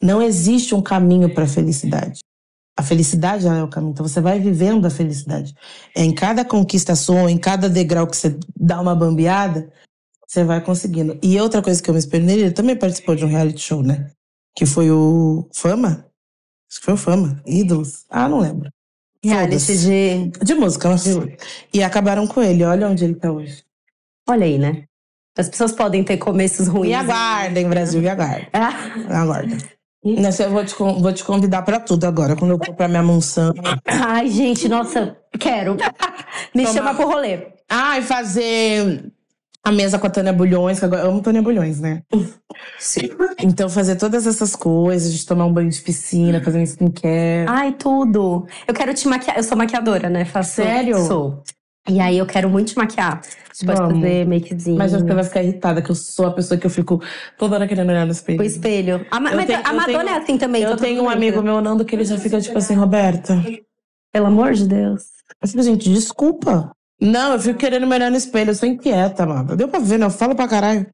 Não existe um caminho para a felicidade. A felicidade é o caminho. Então você vai vivendo a felicidade. É em cada conquista sua, em cada degrau que você dá uma bambeada, você vai conseguindo. E outra coisa que eu me espelho nele, ele também participou de um reality show, né? Que foi o Fama? Acho que foi o Fama. Ídolos? Ah, não lembro. Reality de... De música, sei. E acabaram com ele. Olha onde ele tá hoje. Olha aí, né? As pessoas podem ter começos ruins. Me aguardem, Brasil, me aguardem. Me aguardem. Nessa eu vou te, vou te convidar pra tudo agora, quando eu for pra minha mansão. Ai, gente, nossa, quero. Me Toma. chama pro rolê. Ai, fazer a mesa com a Tânia Bulhões, que agora eu amo Tânia Bulhões, né? Sim. Então, fazer todas essas coisas, de tomar um banho de piscina, fazer um skincare. Ai, tudo. Eu quero te maquiar. Eu sou maquiadora, né? Faço, Sério? Sou. E aí eu quero muito te maquiar. Você pode fazer makezinho. Mas você vai ficar irritada, que eu sou a pessoa que eu fico toda hora querendo olhar no espelho. O espelho. A, mas tenho, a Madonna tenho, é assim também. Eu tenho um amigo meu, Nando, que ele já fica tipo assim, Roberta. Pelo amor de Deus. Eu fico, gente, desculpa. Não, eu fico querendo me olhar no espelho, eu sou inquieta, mano. Deu pra ver, né? Eu falo pra caralho.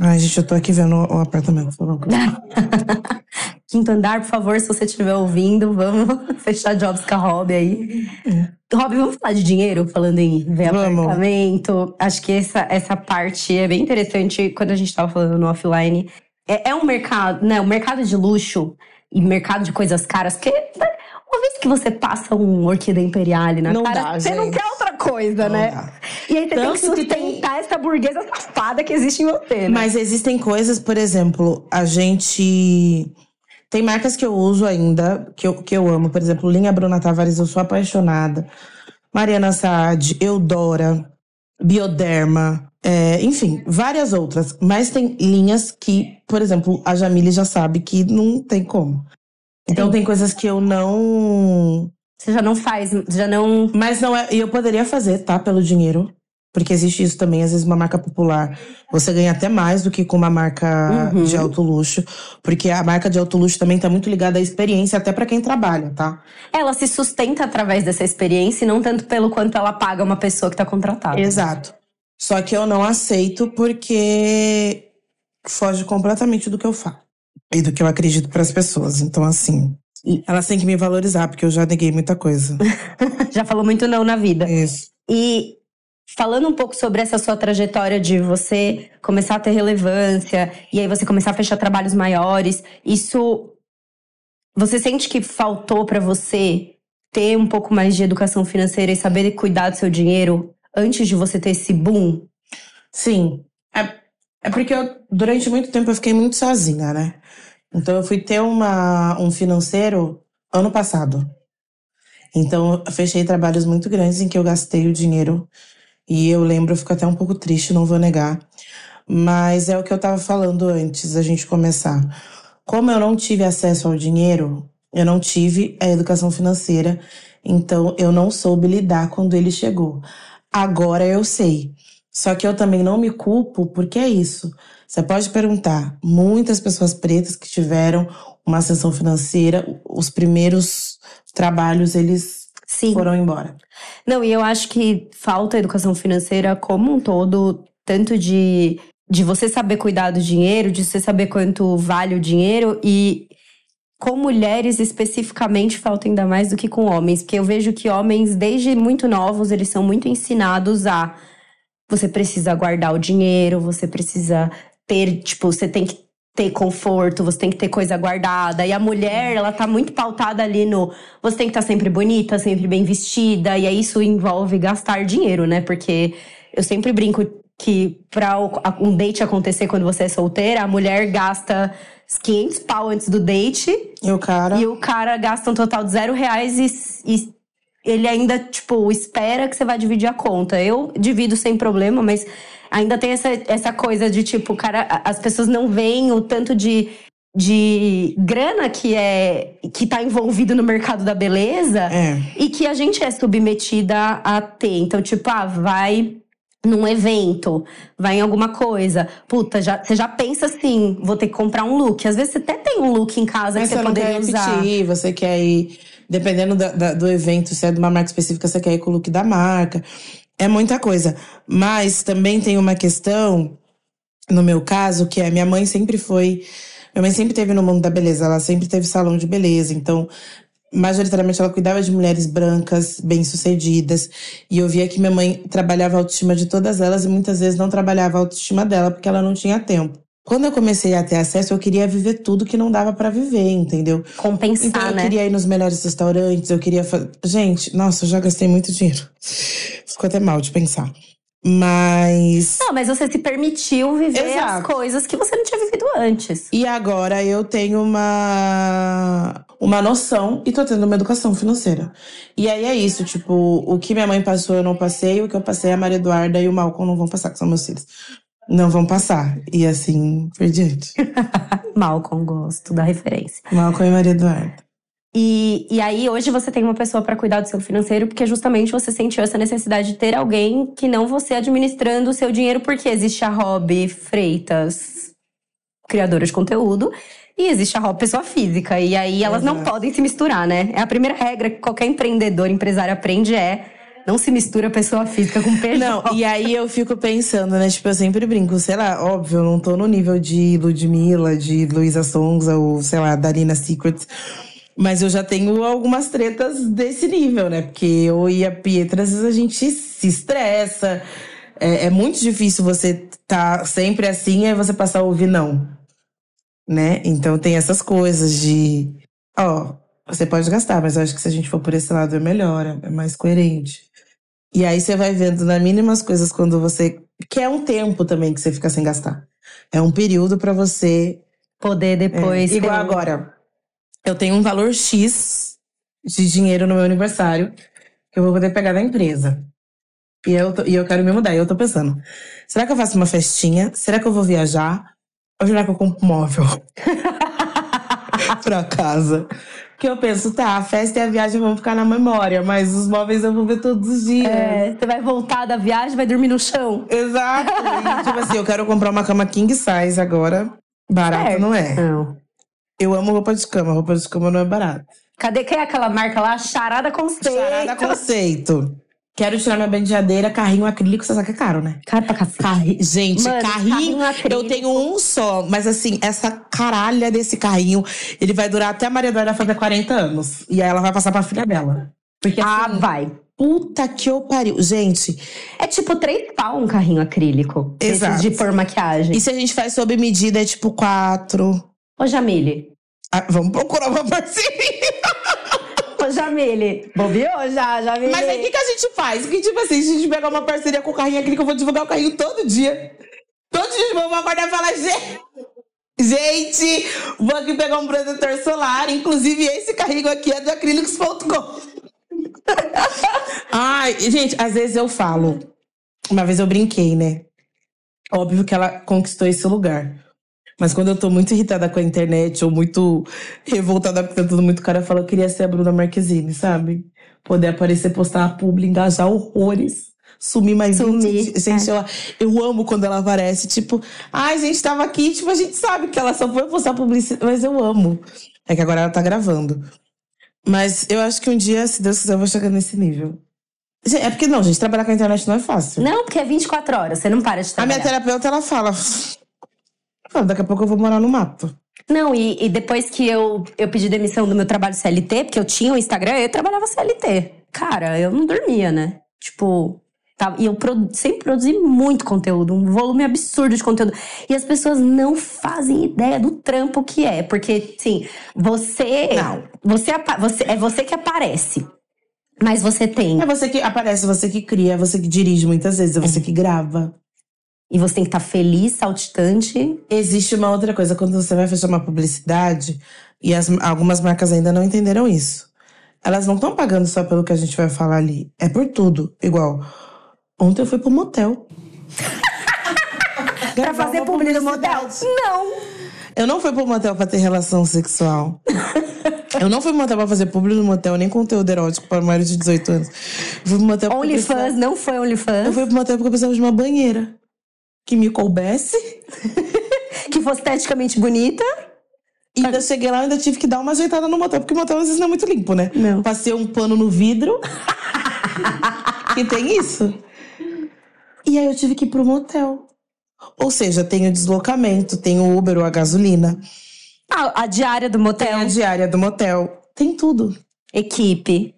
Ai, gente, eu tô aqui vendo o, apartamento. Quinto andar, por favor, se você estiver ouvindo, vamos fechar jobs com a Rob aí. É. Rob, vamos falar de dinheiro, falando em ver vamos. apartamento. Acho que essa, essa parte é bem interessante quando a gente tava falando no offline. É, é um mercado, né? O um mercado de luxo e mercado de coisas caras, porque Uma vez que você passa um orquídea imperial na Não cara, dá, você não gente. quer outra coisa, Não né? dá. E aí você Tanto tem que que tem- sustentar essa burguesa safada que existe em você, né? Mas existem coisas, por exemplo, a gente. Tem marcas que eu uso ainda, que eu, que eu amo. Por exemplo, linha Bruna Tavares, eu sou apaixonada. Mariana Saad, Eudora, Bioderma, é, enfim, várias outras. Mas tem linhas que, por exemplo, a Jamile já sabe que não tem como. Então Sim. tem coisas que eu não. Você já não faz, já não. Mas não é. E eu poderia fazer, tá? Pelo dinheiro. Porque existe isso também. Às vezes, uma marca popular, você ganha até mais do que com uma marca Uhum. de alto luxo. Porque a marca de alto luxo também tá muito ligada à experiência, até pra quem trabalha, tá? Ela se sustenta através dessa experiência e não tanto pelo quanto ela paga uma pessoa que tá contratada. Exato. Só que eu não aceito porque foge completamente do que eu falo. E do que eu acredito pras pessoas. Então, assim. Elas têm que me valorizar, porque eu já neguei muita coisa. Já falou muito não na vida. Isso. E falando um pouco sobre essa sua trajetória de você começar a ter relevância e aí você começar a fechar trabalhos maiores, isso você sente que faltou pra você ter um pouco mais de educação financeira e saber cuidar do seu dinheiro antes de você ter esse boom? Sim. É, porque eu, durante muito tempo eu fiquei muito sozinha, né? Então eu fui ter uma, um financeiro ano passado. Então eu fechei trabalhos muito grandes em que eu gastei o dinheiro. E eu lembro, eu fico até um pouco triste, não vou negar. Mas é o que eu tava falando antes da gente começar. Como eu não tive acesso ao dinheiro, eu não tive a educação financeira, então eu não soube lidar quando ele chegou. Agora eu sei. Só que eu também não me culpo porque é isso. Você pode perguntar, muitas pessoas pretas que tiveram uma ascensão financeira, os primeiros trabalhos eles Sim. foram embora. Não, e eu acho que falta educação financeira como um todo, tanto de, de você saber cuidar do dinheiro, de você saber quanto vale o dinheiro e com mulheres especificamente falta ainda mais do que com homens, porque eu vejo que homens desde muito novos, eles são muito ensinados a você precisa guardar o dinheiro, você precisa ter, tipo, você tem que ter conforto, você tem que ter coisa guardada. E a mulher, ela tá muito pautada ali no você tem que estar sempre bonita, sempre bem vestida, e aí isso envolve gastar dinheiro, né? Porque eu sempre brinco que pra o- a- um date acontecer quando você é solteira, a mulher gasta 500 pau antes do date E o cara. e o cara gasta um total de zero reais e, e ele ainda, tipo, espera que você vai dividir a conta. Eu divido sem problema, mas ainda tem essa, essa coisa de, tipo, cara, as pessoas não veem o tanto de, de grana que é que tá envolvido no mercado da beleza É. e que a gente é submetida a ter. Então, tipo, ah, vai num evento, vai em alguma coisa. Puta, já, você já pensa assim, vou ter que comprar um look. Às vezes você até tem um look em casa Mas que você você não poderia quer usar. repetir, você quer ir. Dependendo da- da- do evento, se é de uma marca específica, você quer ir com o look da marca. É muita coisa. Mas também tem uma questão, no meu caso, que é minha mãe sempre foi. Minha mãe sempre teve no mundo da beleza, ela sempre teve salão de beleza. Então, majoritariamente, ela cuidava de mulheres brancas, bem-sucedidas. E eu via que minha mãe trabalhava a autoestima de todas elas e muitas vezes não trabalhava a autoestima dela porque ela não tinha tempo. Quando eu comecei a ter acesso, eu queria viver tudo que não dava pra viver, entendeu? compensar, Então eu né? queria ir nos melhores restaurantes, eu queria fazer. Gente, nossa, eu já gastei muito dinheiro. Ficou até mal de pensar. Mas. Não, mas você se permitiu viver as Exato. coisas que você não tinha vivido antes. E agora eu tenho uma. Uma noção e tô tendo uma educação financeira. E aí é isso, tipo, o que minha mãe passou eu não passei, o que eu passei a Maria Eduarda e o Malcolm não vão passar, que são meus filhos. Não vão passar. E assim por diante. Malcolm, gosto da referência. Malcolm e Maria Eduarda. E, e aí, hoje você tem uma pessoa pra cuidar do seu financeiro, porque justamente você sentiu essa necessidade de ter alguém que não você administrando o seu dinheiro, porque existe a Rob Freitas, criadora de conteúdo, e existe a Rob pessoa física. E aí elas não Exato. podem se misturar, né? É a primeira regra que qualquer empreendedor, empresário aprende é não se mistura pessoa física com PJ. Não, e aí eu fico pensando, né? Tipo, eu sempre brinco, sei lá, óbvio, eu não tô no nível de Ludmilla, de Luísa Sonza ou, sei lá, Darina Secrets. Mas eu já tenho algumas tretas desse nível, né? Porque eu e a Pietra, às vezes a gente se estressa. É, é muito difícil você tá sempre assim e você passar a ouvir não. Né? Então tem essas coisas de. Ó, Você pode gastar, mas eu acho que se a gente for por esse lado é melhor, é mais coerente. E aí você vai vendo nas mínimas coisas quando você. Que é um tempo também que você fica sem gastar. É um período para você. Poder depois. É, igual agora. Eu tenho um valor X de dinheiro no meu aniversário que eu vou poder pegar da empresa. E eu, tô, e eu quero me mudar. E eu tô pensando: será que eu faço uma festinha? Será que eu vou viajar? Ou será que eu compro um móvel? pra casa. Que eu penso, tá, a festa e a viagem vão ficar na memória, mas os móveis eu vou ver todos os dias. É, você vai voltar da viagem, vai dormir no chão. Exato. E, tipo assim, eu quero comprar uma cama king size agora. Barato Certo. não é. Não. Eu amo roupa de cama, roupa de cama não é barato. Cadê quem é aquela marca lá? Charada Conceito. Charada conceito. Quero tirar minha bendeadeira, carrinho acrílico, você sabe que é caro, né? Cara pra cacete. Carri... Gente, Mano, carrinho, carrinho acrílico. eu tenho um só, mas assim, essa caralha desse carrinho, ele vai durar até a Maria Eduarda fazer 40 anos. E aí ela vai passar pra filha dela. Porque Ah, assim, vai. puta que eu pariu. Gente, É tipo três pau um carrinho acrílico. Exato. De pôr maquiagem. e se a gente faz sob medida, é tipo quatro. Ô, Jamile. Ah, vamos procurar uma parceria. Ô, Jamile. Bobeou já, Jamile. Mas aí o que, que a gente faz? Que tipo assim, a gente pegar uma parceria com o carrinho acrílico, eu vou divulgar o carrinho todo dia. Todo dia vamos acordar e falar, gente. Gente, vou aqui pegar um protetor solar. Inclusive, esse carrinho aqui é do acrílicos.com. Ai, gente, às vezes eu falo. Uma vez eu brinquei, né? Óbvio que ela conquistou esse lugar. Mas quando eu tô muito irritada com a internet ou muito revoltada porque tá tudo muito caro, eu falo, eu queria ser a Bruna Marquezine, sabe? Poder aparecer, postar a publi, engajar horrores. Sumir mais Sumir, 20 Gente, eu, eu amo quando ela aparece. Tipo, ai, gente, tava aqui. Tipo, a gente sabe que ela só foi postar publicidade, mas eu amo. É que agora ela tá gravando. Mas eu acho que um dia, se Deus quiser, eu vou chegar nesse nível. É porque, não, gente, trabalhar com a internet não é fácil. Não, porque é 24 horas. Você não para de A trabalhar. minha terapeuta, ela fala. "Fala, Daqui a pouco eu vou morar no mato. Não, e, e depois que eu, eu pedi demissão do meu trabalho CLT, porque eu tinha um Instagram, eu trabalhava CLT. Cara, eu não dormia, né? Tipo, tá, e eu produ- sempre produzi muito conteúdo, um volume absurdo de conteúdo. E as pessoas não fazem ideia do trampo que é. Porque, assim, você. Não. Você, você é você que aparece. Mas você tem. É você que aparece, você que cria, é você que dirige muitas vezes, é você que grava. E você tem que estar feliz, saltitante. Existe uma outra coisa, quando você vai fechar uma publicidade, e as- algumas marcas ainda não entenderam isso. Elas não estão pagando só pelo que a gente vai falar ali. É por tudo. Igual, ontem eu fui pro motel. Pra fazer publi no motel? Não! Eu não fui pro motel pra ter relação sexual. Eu não fui pro motel pra fazer publi no motel, nem conteúdo erótico para maiores de 18 anos. Eu fui pro motel eu precisava- OnlyFans, não foi OnlyFans. Eu fui pro motel porque eu precisava de uma banheira. Que me coubesse. Que fosse esteticamente bonita. E ainda cheguei lá e ainda tive que dar uma ajeitada no motel, porque o motel às vezes não é muito limpo, né? Não. Passei um pano no vidro. que tem isso. E aí eu tive que ir pro motel. Ou seja, tem o deslocamento, tem o Uber ou a gasolina, A, a diária do tem motel. a diária do motel, tem tudo. Equipe.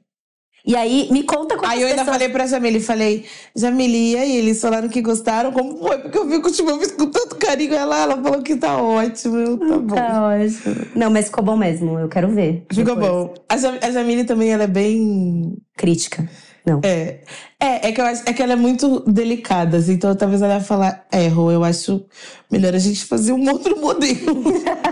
E aí, me conta quantas Aí eu ainda pessoas... falei pra Jamile, falei, Jamile, e aí? Eles falaram que gostaram, como foi? Porque eu fico, tipo, eu fiz com tanto carinho ela, ela falou que tá ótimo, eu, tá bom. Tá ótimo. Não, mas ficou bom mesmo. Eu quero ver. Ficou depois. bom. A, Jam- a Jamile também, ela é bem Crítica. Não. É, é, é que eu acho é que ela é muito delicada, assim, então talvez ela ia falar, é, Rô, eu acho melhor a gente fazer um outro modelo.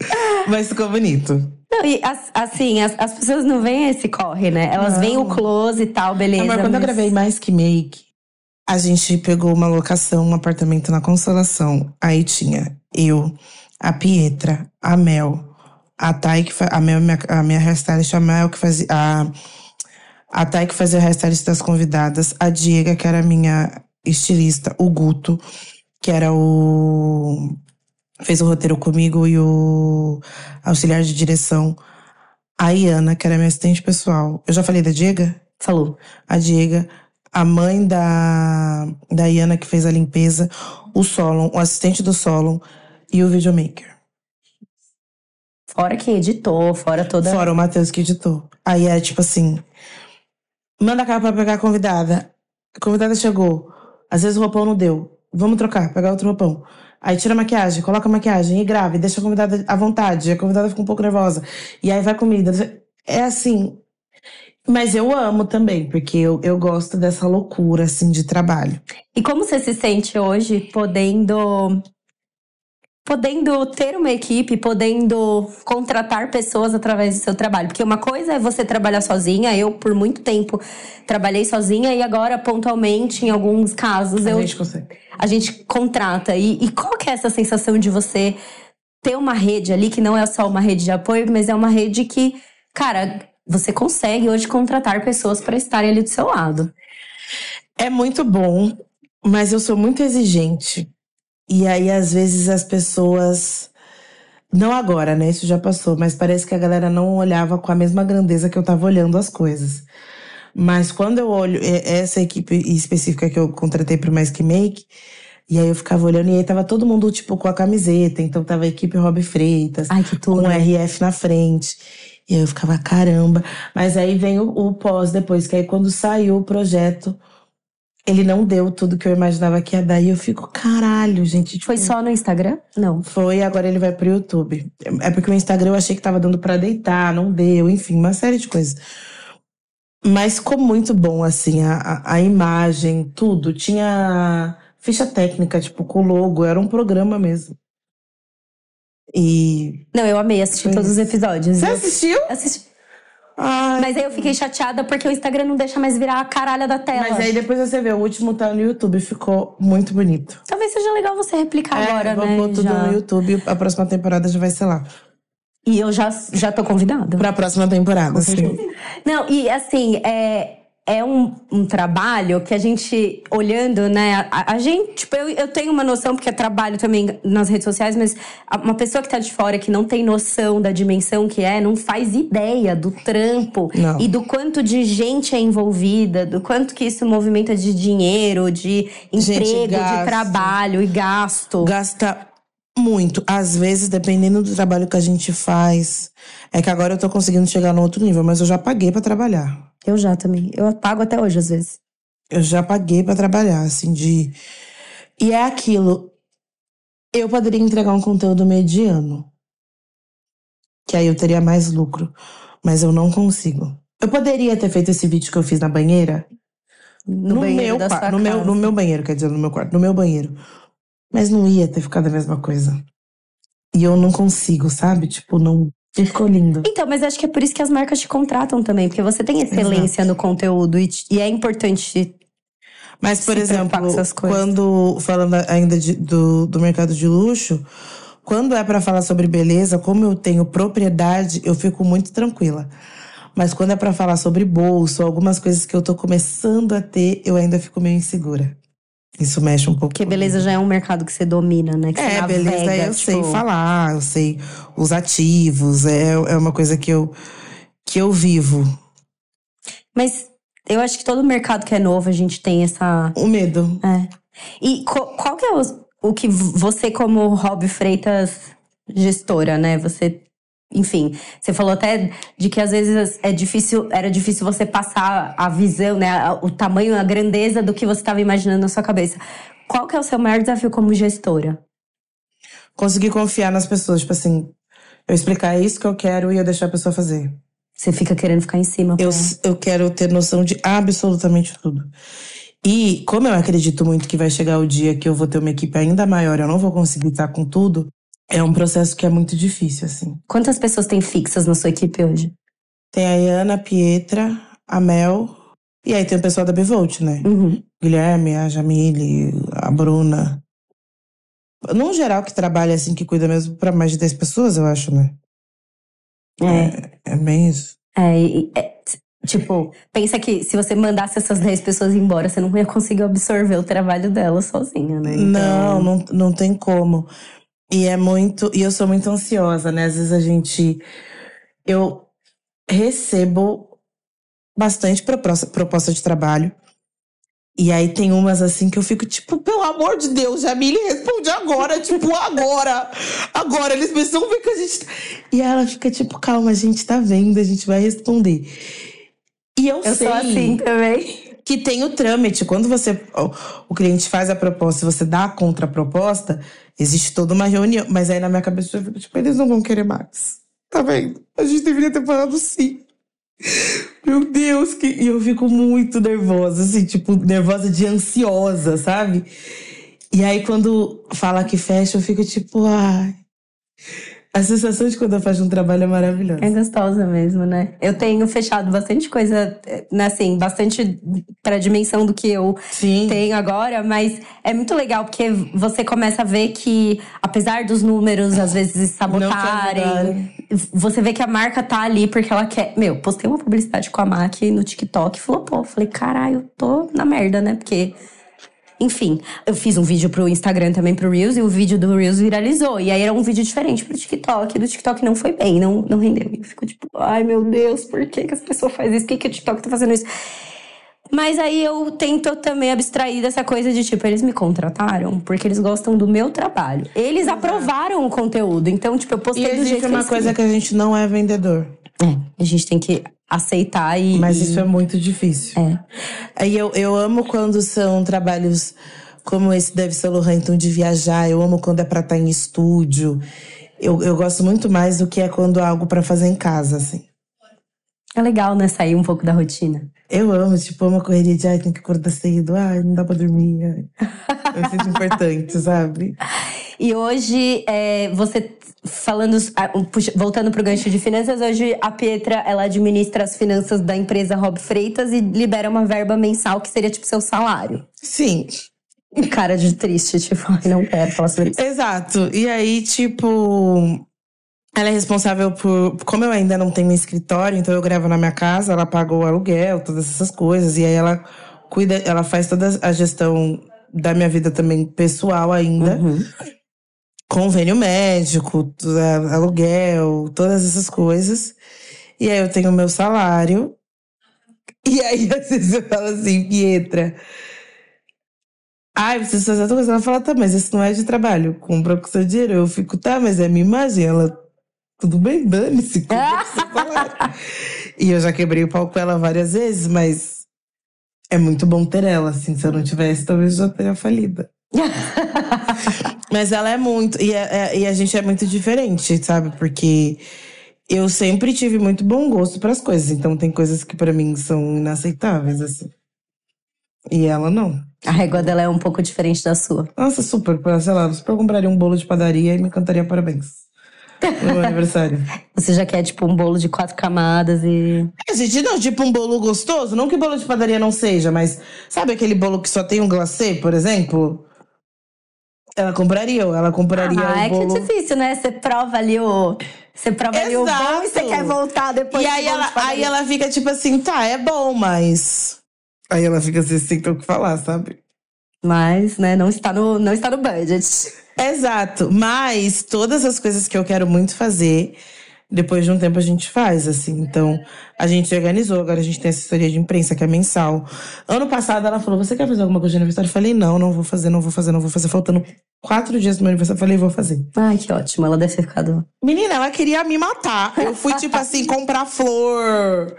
Mas ficou bonito. Não, e as- assim, as, as pessoas não veem esse corre, né? Elas Não. veem o close e tal, beleza. Amor, quando eu mas- gravei Mais Que Make, a gente pegou uma locação, um apartamento na Consolação. Aí tinha eu, a Pietra, a Mel, a Thay, que fa- a Mel, minha, a minha hairstylist, a Mel, que fazia. A, a Thay, que fazia a hairstylist das convidadas, a Diega, que era a minha estilista, o Guto, que era o. fez o roteiro comigo, e o auxiliar de direção. A Iana, que era minha assistente pessoal. Eu já falei da Diega? Falou. a Diega, a mãe da, da Iana que fez a limpeza, o Solon, o assistente do Solon e o videomaker. Fora quem editou, fora toda. Fora o Matheus que editou. Aí é tipo assim: manda a cara pra pegar a convidada. A convidada chegou. Às vezes o roupão não deu. Vamos trocar, pegar outro roupão. Aí tira a maquiagem, coloca a maquiagem e grave, deixa a convidada à vontade. A convidada fica um pouco nervosa. E aí vai comida. É assim. Mas eu amo também, porque eu, eu gosto dessa loucura, assim, de trabalho. E como você se sente hoje podendo podendo ter uma equipe, podendo contratar pessoas através do seu trabalho. Porque uma coisa é você trabalhar sozinha, eu por muito tempo trabalhei sozinha e agora pontualmente em alguns casos A eu gente consegue. a gente contrata. E, e qual que é essa sensação de você ter uma rede ali que não é só uma rede de apoio, mas é uma rede que, cara, você consegue hoje contratar pessoas para estarem ali do seu lado. É muito bom, mas eu sou muito exigente. E aí, às vezes, as pessoas. Não agora, né? Isso já passou, mas parece que a galera não olhava com a mesma grandeza que eu tava olhando as coisas. Mas quando eu olho e- essa equipe específica que eu contratei pro Mais Que Make, e aí eu ficava olhando, e aí tava todo mundo, tipo, com a camiseta. Então tava a equipe Rob Freitas, Ai, que tudo. com o RF na frente. E aí eu ficava, caramba. Mas aí vem o, o pós depois, que aí quando saiu o projeto, ele não deu tudo que eu imaginava que ia dar. E eu fico, caralho, gente. Tipo, Foi só no Instagram? Não. foi, agora ele vai pro YouTube. É porque o Instagram eu achei que tava dando pra deitar, não deu, enfim, uma série de coisas. Mas ficou muito bom, assim, a, a, imagem, tudo. Tinha ficha técnica, tipo, com o logo, era um programa mesmo. E. Não, eu amei assistir todos os episódios. Você assistiu? assisti. Ai. Mas aí eu fiquei chateada porque o Instagram não deixa mais virar a caralha da tela. Mas aí depois você vê, o último tá no YouTube, ficou muito bonito. Talvez seja legal você replicar É, agora, vou né? pôr tudo já. no YouTube, a próxima temporada já vai ser lá. E eu já, já tô convidada. Pra próxima temporada, sim. Não, e assim, é, é um, um trabalho que a gente, olhando, né? A, a gente, tipo, eu, eu tenho uma noção, porque trabalho também nas redes sociais, mas uma pessoa que tá de fora, que não tem noção da dimensão que é, não faz ideia do trampo Não. e do quanto de gente é envolvida, do quanto que isso movimenta de dinheiro, de Gente, emprego, de gasto. trabalho e gasto. Gasta muito. Às vezes, dependendo do trabalho que a gente faz. É que agora eu tô conseguindo chegar no outro nível, mas eu já paguei pra trabalhar. Eu já também. Eu pago até hoje, às vezes. Eu já paguei pra trabalhar, assim, de. E é aquilo. Eu poderia entregar um conteúdo mediano. Que aí eu teria mais lucro. Mas eu não consigo. Eu poderia ter feito esse vídeo que eu fiz na banheira. No, banheiro meu no meu, casa. no meu banheiro, quer dizer, no meu quarto, no meu banheiro. Mas não ia ter ficado a mesma coisa. E eu não consigo, sabe? Tipo, não. Ficou lindo. Então, mas acho que é por isso que as marcas te contratam também, porque você tem excelência no conteúdo e, e é importante. Mas, por se exemplo, quando. Falando ainda de- do, do mercado de luxo, quando é pra falar sobre beleza, como eu tenho propriedade, eu fico muito tranquila. Mas quando é pra falar sobre bolso, algumas coisas que eu tô começando a ter, eu ainda fico meio insegura. Isso mexe um pouco. Porque beleza já é um mercado que você domina, né? Que É, navega, beleza, eu tipo, sei falar, eu sei os ativos, é, é uma coisa que eu, que eu vivo. Mas eu acho que todo mercado que é novo, a gente tem essa. O medo. É. E qual que é o, o que você, como Rob Freitas, gestora, né? Você. Enfim, você falou até de que às vezes é difícil, era difícil você passar a visão, né? O tamanho, a grandeza do que você estava imaginando na sua cabeça. Qual que é o seu maior desafio como gestora? Conseguir confiar nas pessoas, tipo assim, eu explicar é isso que eu quero e eu deixar a pessoa fazer. Você fica querendo ficar em cima. Eu, eu quero ter noção de absolutamente tudo. E como eu acredito muito que vai chegar o dia que eu vou ter uma equipe ainda maior, eu não vou conseguir estar com tudo, é um processo que é muito difícil, assim. Quantas pessoas tem fixas na sua equipe hoje? Tem a Iana, a Pietra, a Mel, e aí tem o pessoal da Bevolt, né? Uhum. Guilherme, a Jamile, a Bruna. Num geral que trabalha assim, que cuida mesmo pra mais de 10 pessoas, eu acho, né? É. É bem isso. É, é, tipo, pensa que se você mandasse essas 10 pessoas embora, você não ia conseguir absorver o trabalho delas sozinha, né? Então- Não, não, não tem como. E é muito. E eu sou muito ansiosa, né? Às vezes a gente. Eu recebo bastante proposta, proposta de trabalho. E aí tem umas assim que eu fico, tipo, pelo amor de Deus, Jamile, responde agora, tipo, agora. Agora, eles precisam ver que a gente. tá-" E ela fica, tipo, calma, a gente tá vendo, a gente vai responder. E eu, Eu sei. sou assim também. Que tem o trâmite. Quando você o, cliente faz a proposta você dá a contraproposta, existe toda uma reunião. Mas aí na minha cabeça eu fico, tipo, eles não vão querer mais. Tá vendo? A gente deveria ter falado sim. Meu Deus, que e eu fico muito nervosa, assim, tipo, nervosa de ansiosa, sabe? E aí quando fala que fecha, eu fico tipo, ai. A sensação de quando eu faço um trabalho é maravilhosa. É gostosa mesmo, né? Eu tenho fechado bastante coisa, né, assim, bastante pra dimensão do que eu Sim. tenho agora, mas é muito legal porque você começa a ver que, apesar dos números às vezes sabotarem, você vê que a marca tá ali porque ela quer. Meu, postei uma publicidade com a MAC no TikTok e flopou. Falei, caralho, tô na merda, né? Porque. Enfim, eu fiz um vídeo pro Instagram também, pro Reels, e o vídeo do Reels viralizou. E aí era um vídeo diferente pro TikTok. E do TikTok não foi bem, não, não rendeu. E eu fico tipo, ai meu Deus, por que, que as pessoas fazem isso? Por que, que o TikTok tá fazendo isso? Mas aí eu tento também abstrair dessa coisa de tipo, eles me contrataram porque eles gostam do meu trabalho. Eles aprovaram o conteúdo. Então, tipo, eu E postei do existe jeito que uma coisa que a gente não é vendedor. É, a gente tem que aceitar e. Mas isso é muito difícil. É. Aí eu, eu amo quando são trabalhos como esse deve ser o Hanton de viajar. Eu amo quando é pra estar em estúdio. Eu, eu gosto muito mais do que é quando é algo pra fazer em casa, assim. É legal, né? Sair um pouco da rotina. Eu amo, tipo, uma correria de ai, tem que acordar cedo, ai, não dá pra dormir. Ai. Eu sinto importante, sabe? E hoje, é, você falando, ah, voltando pro gancho de finanças, hoje a Pietra, ela administra as finanças da empresa Rob Freitas e libera uma verba mensal que seria tipo seu salário. Sim, Cara de triste, tipo, ai, não quero falar sobre isso. exato. E aí, tipo, ela é responsável por. Como eu ainda não tenho escritório, então eu gravo na minha casa, ela paga o aluguel, todas essas coisas. E aí ela cuida, ela faz toda a gestão da minha vida também pessoal ainda. Uhum. Convênio médico, é, aluguel, todas essas coisas. E aí eu tenho o meu salário. E aí, às vezes eu falo assim, Pietra. Ai, preciso fazer outra coisa. Ela fala, tá, mas isso não é de trabalho. Compra com seu dinheiro. Eu fico, tá, mas é minha imagem. Ela, tudo bem, dane-se. salário. e eu já quebrei o pau com ela várias vezes, mas é muito bom ter ela, assim. Se eu não tivesse, talvez eu já teria falida. Mas ela é muito. E, é- é- e a gente é muito diferente, sabe? Porque eu sempre tive muito bom gosto pras coisas. Então tem coisas que pra mim são inaceitáveis, assim. E ela não. A régua dela é um pouco diferente da sua. Nossa, super. Sei lá, super eu compraria um bolo de padaria e me cantaria parabéns. No meu aniversário. Você já quer, tipo, um bolo de quatro camadas e. É, gente, não, tipo um bolo gostoso. Não que bolo de padaria não seja, mas sabe aquele bolo que só tem um glacê, por exemplo? Ela compraria, ou ela compraria ah, o é bolo. que é difícil, né? Você prova ali o. Você prova ali o bom e você Exato. quer voltar depois E aí bolo ela, aí ela fica tipo assim, tá, é bom, mas. Aí ela fica assim, sem ter o que falar, sabe? Mas, né, não está no, não está no budget. Exato. Mas todas as coisas que eu quero muito fazer, depois de um tempo a gente faz, assim. Então, a gente organizou, agora a gente tem assessoria de imprensa, que é mensal. Ano passado ela falou: Você quer fazer alguma coisa de aniversário? Eu falei: Não, não vou fazer, não vou fazer, não vou fazer. Faltando quatro dias do meu aniversário, eu falei: Vou fazer. Ai, que ótimo. Ela deve ter ficado. Menina, ela queria me matar. Eu fui, tipo assim, comprar flor.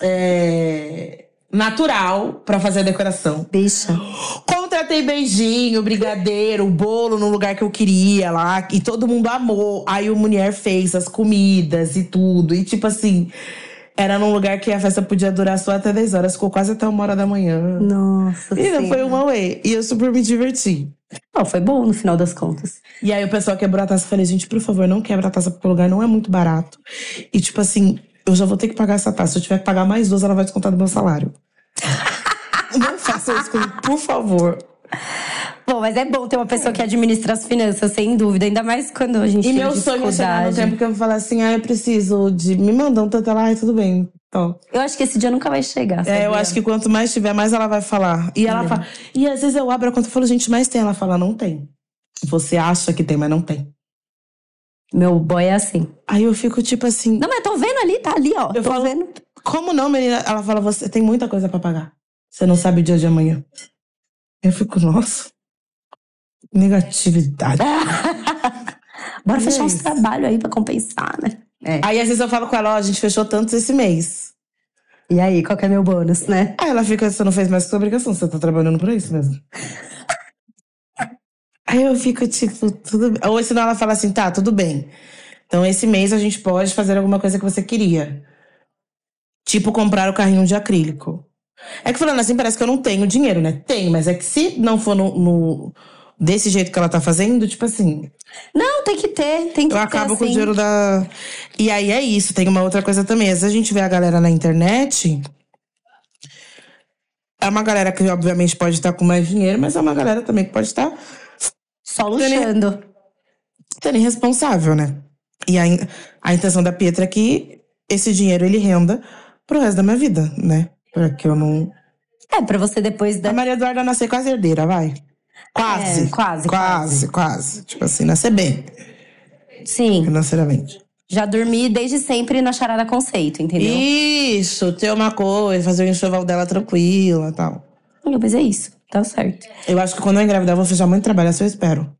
é, natural pra fazer a decoração. Bicha. Contratei beijinho, brigadeiro, bolo no lugar que eu queria lá. E todo mundo amou. Aí o mulher fez as comidas e tudo. E tipo assim, era num lugar que a festa podia durar só até 10 horas. Ficou quase até uma hora da manhã. Nossa E não foi uma way. E eu super me diverti. Não, foi bom no final das contas. E aí o pessoal quebrou a taça. Eu falei, gente, por favor, não quebra a taça porque o lugar não é muito barato. E tipo assim, eu já vou ter que pagar essa taça. Se eu tiver que pagar mais duas, ela vai descontar do meu salário. não faça isso comigo, por favor. Bom, mas é bom ter uma pessoa que administra as finanças, sem dúvida. Ainda mais quando a gente E tem meu sonho é chegar no tempo que eu vou falar assim, ah, eu preciso de. Me mandar um tanto ela, ai, tudo bem. Então, Eu acho que esse dia nunca vai chegar. é, eu sabia? acho que quanto mais tiver, mais ela vai falar. E ela É. fala. E às vezes eu abro a conta e falo, gente, mais tem. Ela fala, não tem. Você acha que tem, mas não tem. Meu boy é assim. Aí eu fico tipo assim, Não, mas tô vendo ali, tá ali, ó. Eu tô falo- vendo. como não, menina? Ela fala, você tem muita coisa pra pagar. Você não sabe o dia de amanhã. Eu fico, nossa. Negatividade. Bora fechar é uns trabalhos aí pra compensar, né? É. Aí às vezes eu falo com ela, ó, a gente fechou tantos esse mês. E aí, qual que é meu bônus, né? Aí ela fica, você não fez mais sua obrigação, você tá trabalhando pra isso mesmo. Aí eu fico tipo, tudo bem. Ou senão ela fala assim, tá, tudo bem. Então esse mês a gente pode fazer alguma coisa que você queria. Tipo comprar o carrinho de acrílico. É que falando assim, parece que eu não tenho dinheiro, né? Tem, mas é que se não for no, no- desse jeito que ela tá fazendo, tipo assim, Não, tem que ter, tem que eu ter. acabo com o assim. dinheiro da. E aí é isso, tem uma outra coisa também. Às vezes a gente vê a galera na internet. É uma galera que, obviamente, pode estar com mais dinheiro, mas é uma galera também que pode estar Só luxando. sendo irresponsável, né? E a, a intenção da Pietra é que esse dinheiro ele renda pro resto da minha vida, né? Pra que eu não. É, pra você depois da. A Maria Eduarda nascer quase herdeira, vai. Quase. É, quase, Quase, quase. Tipo assim, nascer bem, Sim. financeiramente. Já dormi desde sempre na charada conceito, entendeu? Isso, ter uma coisa, fazer o enxoval dela tranquila e tal. Mas é isso, tá certo. Eu acho que quando eu engravidar, eu vou fechar muito trabalho, assim eu espero.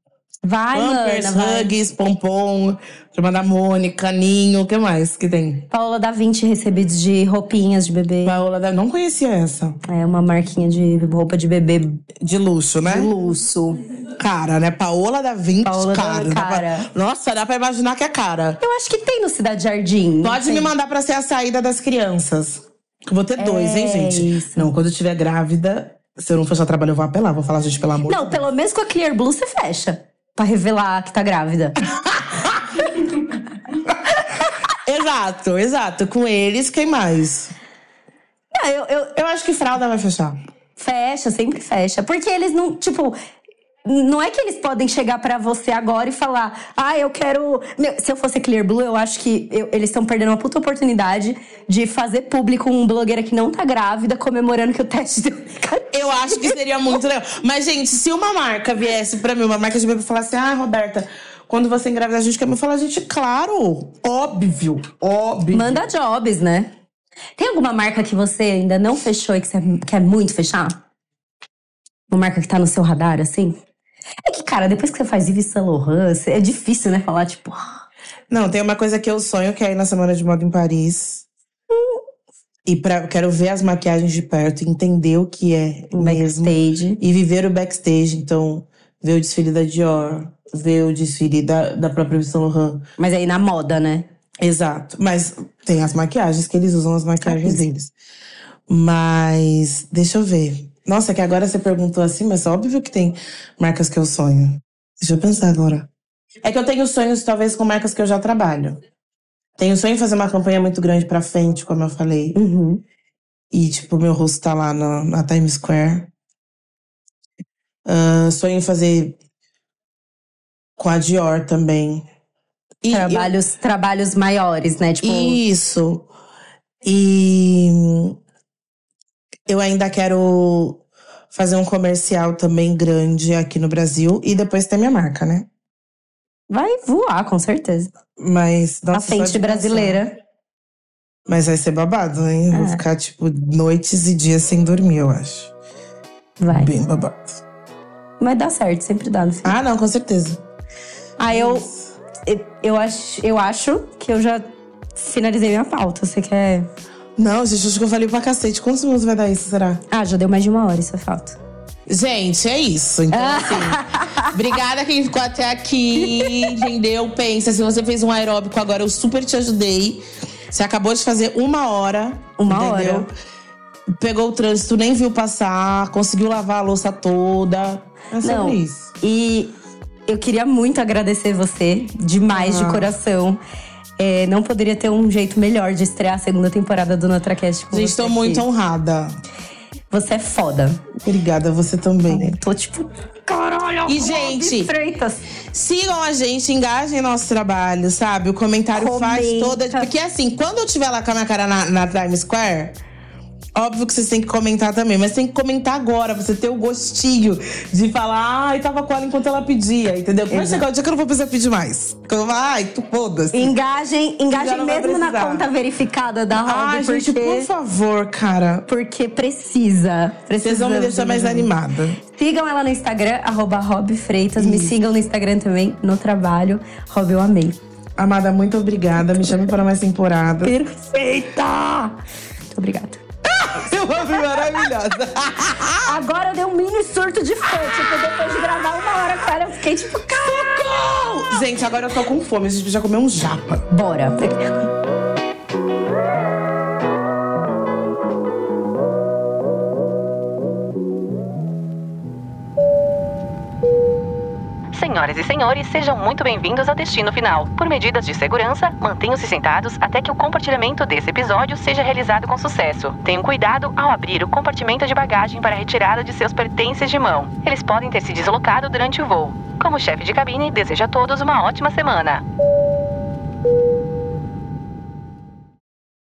Vai, Pampers, vai. Hugs, Pompom, Turma da Mônica, Ninho, o que mais que tem? Paola da 20 recebidos de roupinhas de bebê. Paola, da... não conhecia essa. É uma marquinha de roupa de bebê De luxo, né? de luxo. Cara, né? Paola da 20, Paola da cara. Dá pra- cara. Nossa, dá pra imaginar que é cara. Eu acho que tem no Cidade Jardim. Pode Tem. me mandar pra ser a saída das crianças. Eu vou ter dois, hein, É gente? isso. Não, quando eu tiver grávida, se eu não fechar trabalho, eu vou apelar. Vou falar, gente, pelo amor Não, pelo menos com a Clear Blue você fecha. Pra revelar que tá grávida. Exato, exato. Com eles, quem mais? Não, eu, eu, Eu acho que fralda vai fechar. Fecha, sempre fecha. Porque eles não, tipo. Não é que eles podem chegar pra você agora e falar, ah, eu quero. Meu, se eu fosse Clear Blue, eu acho que eu- eles estão perdendo uma puta oportunidade de fazer público um blogueira que não tá grávida comemorando que o teste deu. Eu acho que seria muito legal. Mas, gente, se uma marca viesse pra mim, uma marca de bebê, e falasse, ah, Roberta, quando você engravida, a gente quer me falar, gente, claro, óbvio, óbvio. Manda jobs, né? Tem alguma marca que você ainda não fechou e que você quer muito fechar? Uma marca que tá no seu radar, assim? É que, cara, depois que você faz Yves Saint Laurent, é difícil, né? Falar, tipo, Não, tem uma coisa que eu sonho, que é ir na Semana de Moda em Paris. E pra, quero ver as maquiagens de perto, entender o que é um mesmo. backstage. E viver o backstage. Então, ver o desfile da Dior, ver o desfile da, da própria Saint Laurent. Mas aí na moda, né? Exato. Mas tem as maquiagens, que eles usam as maquiagens deles. Mas, deixa eu ver. Nossa, que agora você perguntou assim, mas óbvio que tem marcas que eu sonho. Deixa eu pensar agora. É que eu tenho sonhos, talvez, com marcas que eu já trabalho. Tenho sonho em fazer uma campanha muito grande pra frente, como eu falei. Uhum. E, tipo, meu rosto tá lá na, na Times Square. Ah, sonho em fazer com a Dior também. E eu- Trabalhos, trabalhos maiores, né? Tipo, Isso. E eu ainda quero fazer um comercial também grande aqui no Brasil e depois ter minha marca, né? vai voar, com certeza. Mas A nossa, só frente brasileira. pensar. Mas vai ser babado, hein? Eu Vou É. ficar tipo noites e dias sem dormir, eu acho. Vai. Bem babado. Mas dá certo, sempre dá no fim. Ah, não, com certeza. Ah, eu, eu, eu, acho, eu acho que eu já finalizei minha pauta. Você quer. Não, gente, acho que eu falei pra cacete. Quantos minutos vai dar isso, será? Ah, já deu mais de uma hora, isso é fato. Gente, é isso. Então, assim, obrigada quem ficou até aqui, entendeu? Pensa, se você fez um aeróbico agora, eu super te ajudei. Você acabou de fazer uma hora. Uma entendeu? hora. Pegou o trânsito, nem viu passar, conseguiu lavar a louça toda. É sobre Não. isso. E eu queria muito agradecer você, demais, de Ah. coração. É, não poderia ter um jeito melhor de estrear a segunda temporada do NutraCast com Gente, aqui. muito honrada. Você é foda. Obrigada, você também. Tô tipo, caralho, E, gente, Freitas. Sigam a gente, engajem nosso trabalho, sabe? O comentário faz Comenta. toda. Porque assim, quando eu tiver lá com a minha cara na, na Times Square, óbvio que vocês têm que comentar também, mas tem que comentar agora, você ter o gostinho de falar, ai, tava com ela enquanto ela pedia, entendeu? Vai chegar o dia que eu não vou precisar pedir mais. Falar, ai, tu foda-se. Engajem, Já engajem não vai mesmo na conta verificada da Rob, Ai, porque, gente, por favor, cara. porque precisa. Vocês vão me deixar mais animada. Sigam ela no Instagram, arroba Rob Freitas. Me sigam no Instagram também, no trabalho. Rob, eu amei. Amada, muito obrigada. Me chame para mais temporada. Perfeita! Muito obrigada. Rob maravilhosa. Agora eu dei um mini surto de fã, tipo, depois de gravar uma hora com ela, eu fiquei tipo, Socorro! Gente, agora eu tô com fome, a gente precisa comer um japa. bora. Senhoras e senhores, sejam muito bem-vindos ao Destino Final. Por medidas de segurança, mantenham-se sentados até que o compartilhamento desse episódio seja realizado com sucesso. Tenham cuidado ao abrir o compartimento de bagagem para a retirada de seus pertences de mão. Eles podem ter se deslocado durante o voo. Como chefe de cabine, desejo a todos uma ótima semana.